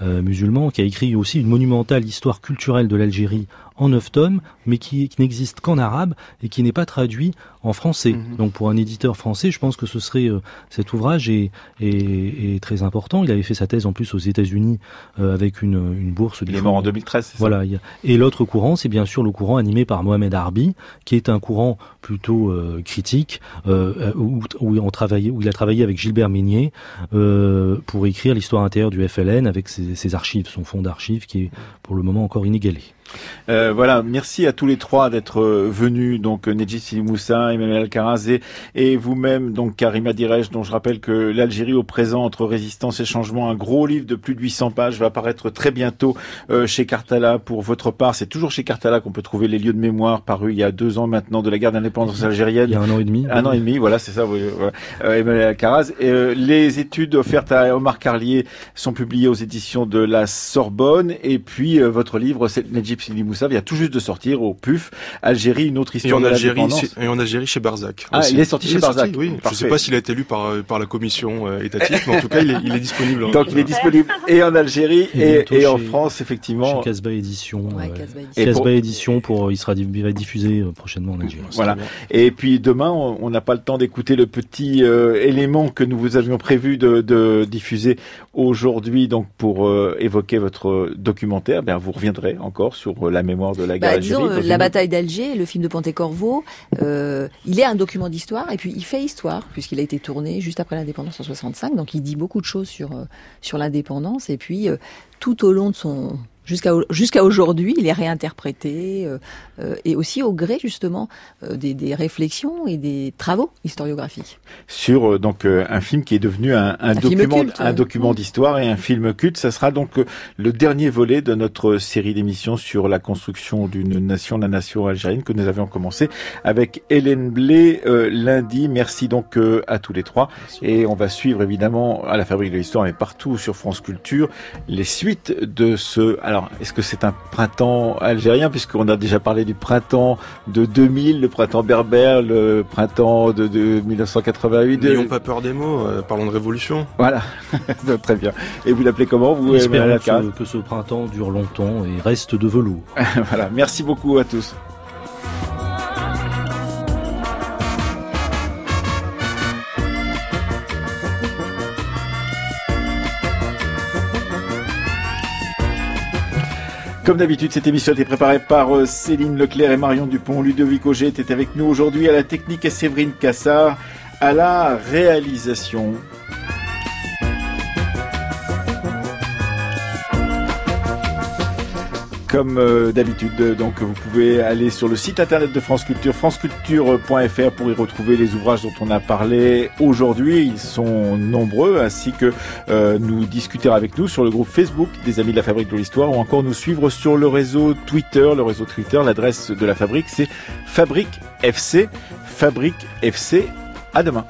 euh, musulman, qui a écrit aussi une monumentale histoire culturelle de l'Algérie en neuf tomes, mais qui, qui n'existe qu'en arabe et qui n'est pas traduit en français. Mhm. Donc pour un éditeur français, je pense que ce serait euh, cet ouvrage est, est, est, très important. Il avait fait sa thèse en plus aux États-Unis euh, avec une, une bourse. Il est mort en 2013. Voilà. Et l'autre courant, c'est bien sûr le courant animé par Mohamed Arbi, qui est un courant plutôt euh, critique on travaillait, où il a travaillé avec Gilbert Meignier pour écrire l'histoire intérieure du FLN avec ses, archives, son fonds d'archives qui est pour le moment encore inégalé. Euh, voilà, merci à tous les trois d'être euh, venus, donc euh, Nedjit Moussa, Emmanuel Alcaraz et, vous-même, donc Karima Direj, dont je rappelle que l'Algérie au présent entre résistance et changement, un gros livre de plus de 800 pages va apparaître très bientôt chez Cartala pour votre part. C'est toujours chez Cartala qu'on peut trouver les lieux de mémoire parus il y a deux ans maintenant de la guerre d'indépendance algérienne. Il y a un an et demi. Un an et demi, voilà, c'est ça. Emmanuel Alcaraz. Et, les études offertes à Omar Carlier sont publiées aux éditions de la Sorbonne et puis votre livre, c'est Nedjib Sidi Moussa vient tout juste de sortir au PUF, Algérie, une autre histoire et en de Algérie, Et en Algérie chez Barzac. Ah, il est sorti chez Barzac. oui. Je ne sais pas s'il a été lu par, par la commission euh, étatique, mais en tout cas, il est, il est disponible. Donc, il est disponible et en Algérie et, et, en France, effectivement. Chez Casbah Édition. Ouais, euh, Casbah Édition, pour, il sera diffusé euh, prochainement en Algérie. Voilà. Et puis demain, on n'a pas le temps d'écouter le petit élément que nous vous avions prévu de, de diffuser aujourd'hui, donc pour évoquer votre documentaire. Bien, vous reviendrez encore sur la mémoire de la guerre bah, disons, La bataille d'Alger, le film de Pontecorvo, euh, il est un document d'histoire et puis il fait histoire puisqu'il a été tourné juste après l'indépendance en 65. Donc il dit beaucoup de choses sur euh, sur l'indépendance et puis euh, tout au long de son jusqu'à jusqu'à aujourd'hui, il est réinterprété euh, euh, et aussi au gré justement euh, des, des, réflexions et des travaux historiographiques. Sur donc un film qui est devenu un, un, document, un document d'histoire et un film culte. Ça sera donc le dernier volet de notre série d'émissions sur la construction d'une nation, la nation algérienne, que nous avions commencé avec Hélène Blé lundi. Merci donc à tous les trois et on va suivre évidemment à la Fabrique de l'Histoire mais partout sur France Culture les suites de ce. Alors, est-ce que c'est un printemps algérien, puisqu'on a déjà parlé du printemps de 2000, le printemps berbère, le printemps de, de 1988 N'ayons pas peur des mots, euh, parlons de révolution. Voilà, très bien. Et vous l'appelez comment vous Espérons que, que ce printemps dure longtemps et reste de velours. voilà, merci beaucoup à tous. Comme d'habitude, cette émission a été préparée par euh, Céline Leclerc et Marion Dupont. Ludovic Auger était avec nous aujourd'hui à la technique et Séverine Cassard à la réalisation. Comme euh, d'habitude. Donc vous pouvez aller sur le site internet de France Culture, franceculture.fr pour y retrouver les ouvrages dont on a parlé aujourd'hui. Ils sont nombreux, ainsi que euh, nous discuter avec nous sur le groupe Facebook des Amis de la Fabrique de l'Histoire ou encore nous suivre sur le réseau Twitter. Le réseau Twitter, l'adresse de la fabrique, c'est Fabrique FC. Fabrique FC. À demain.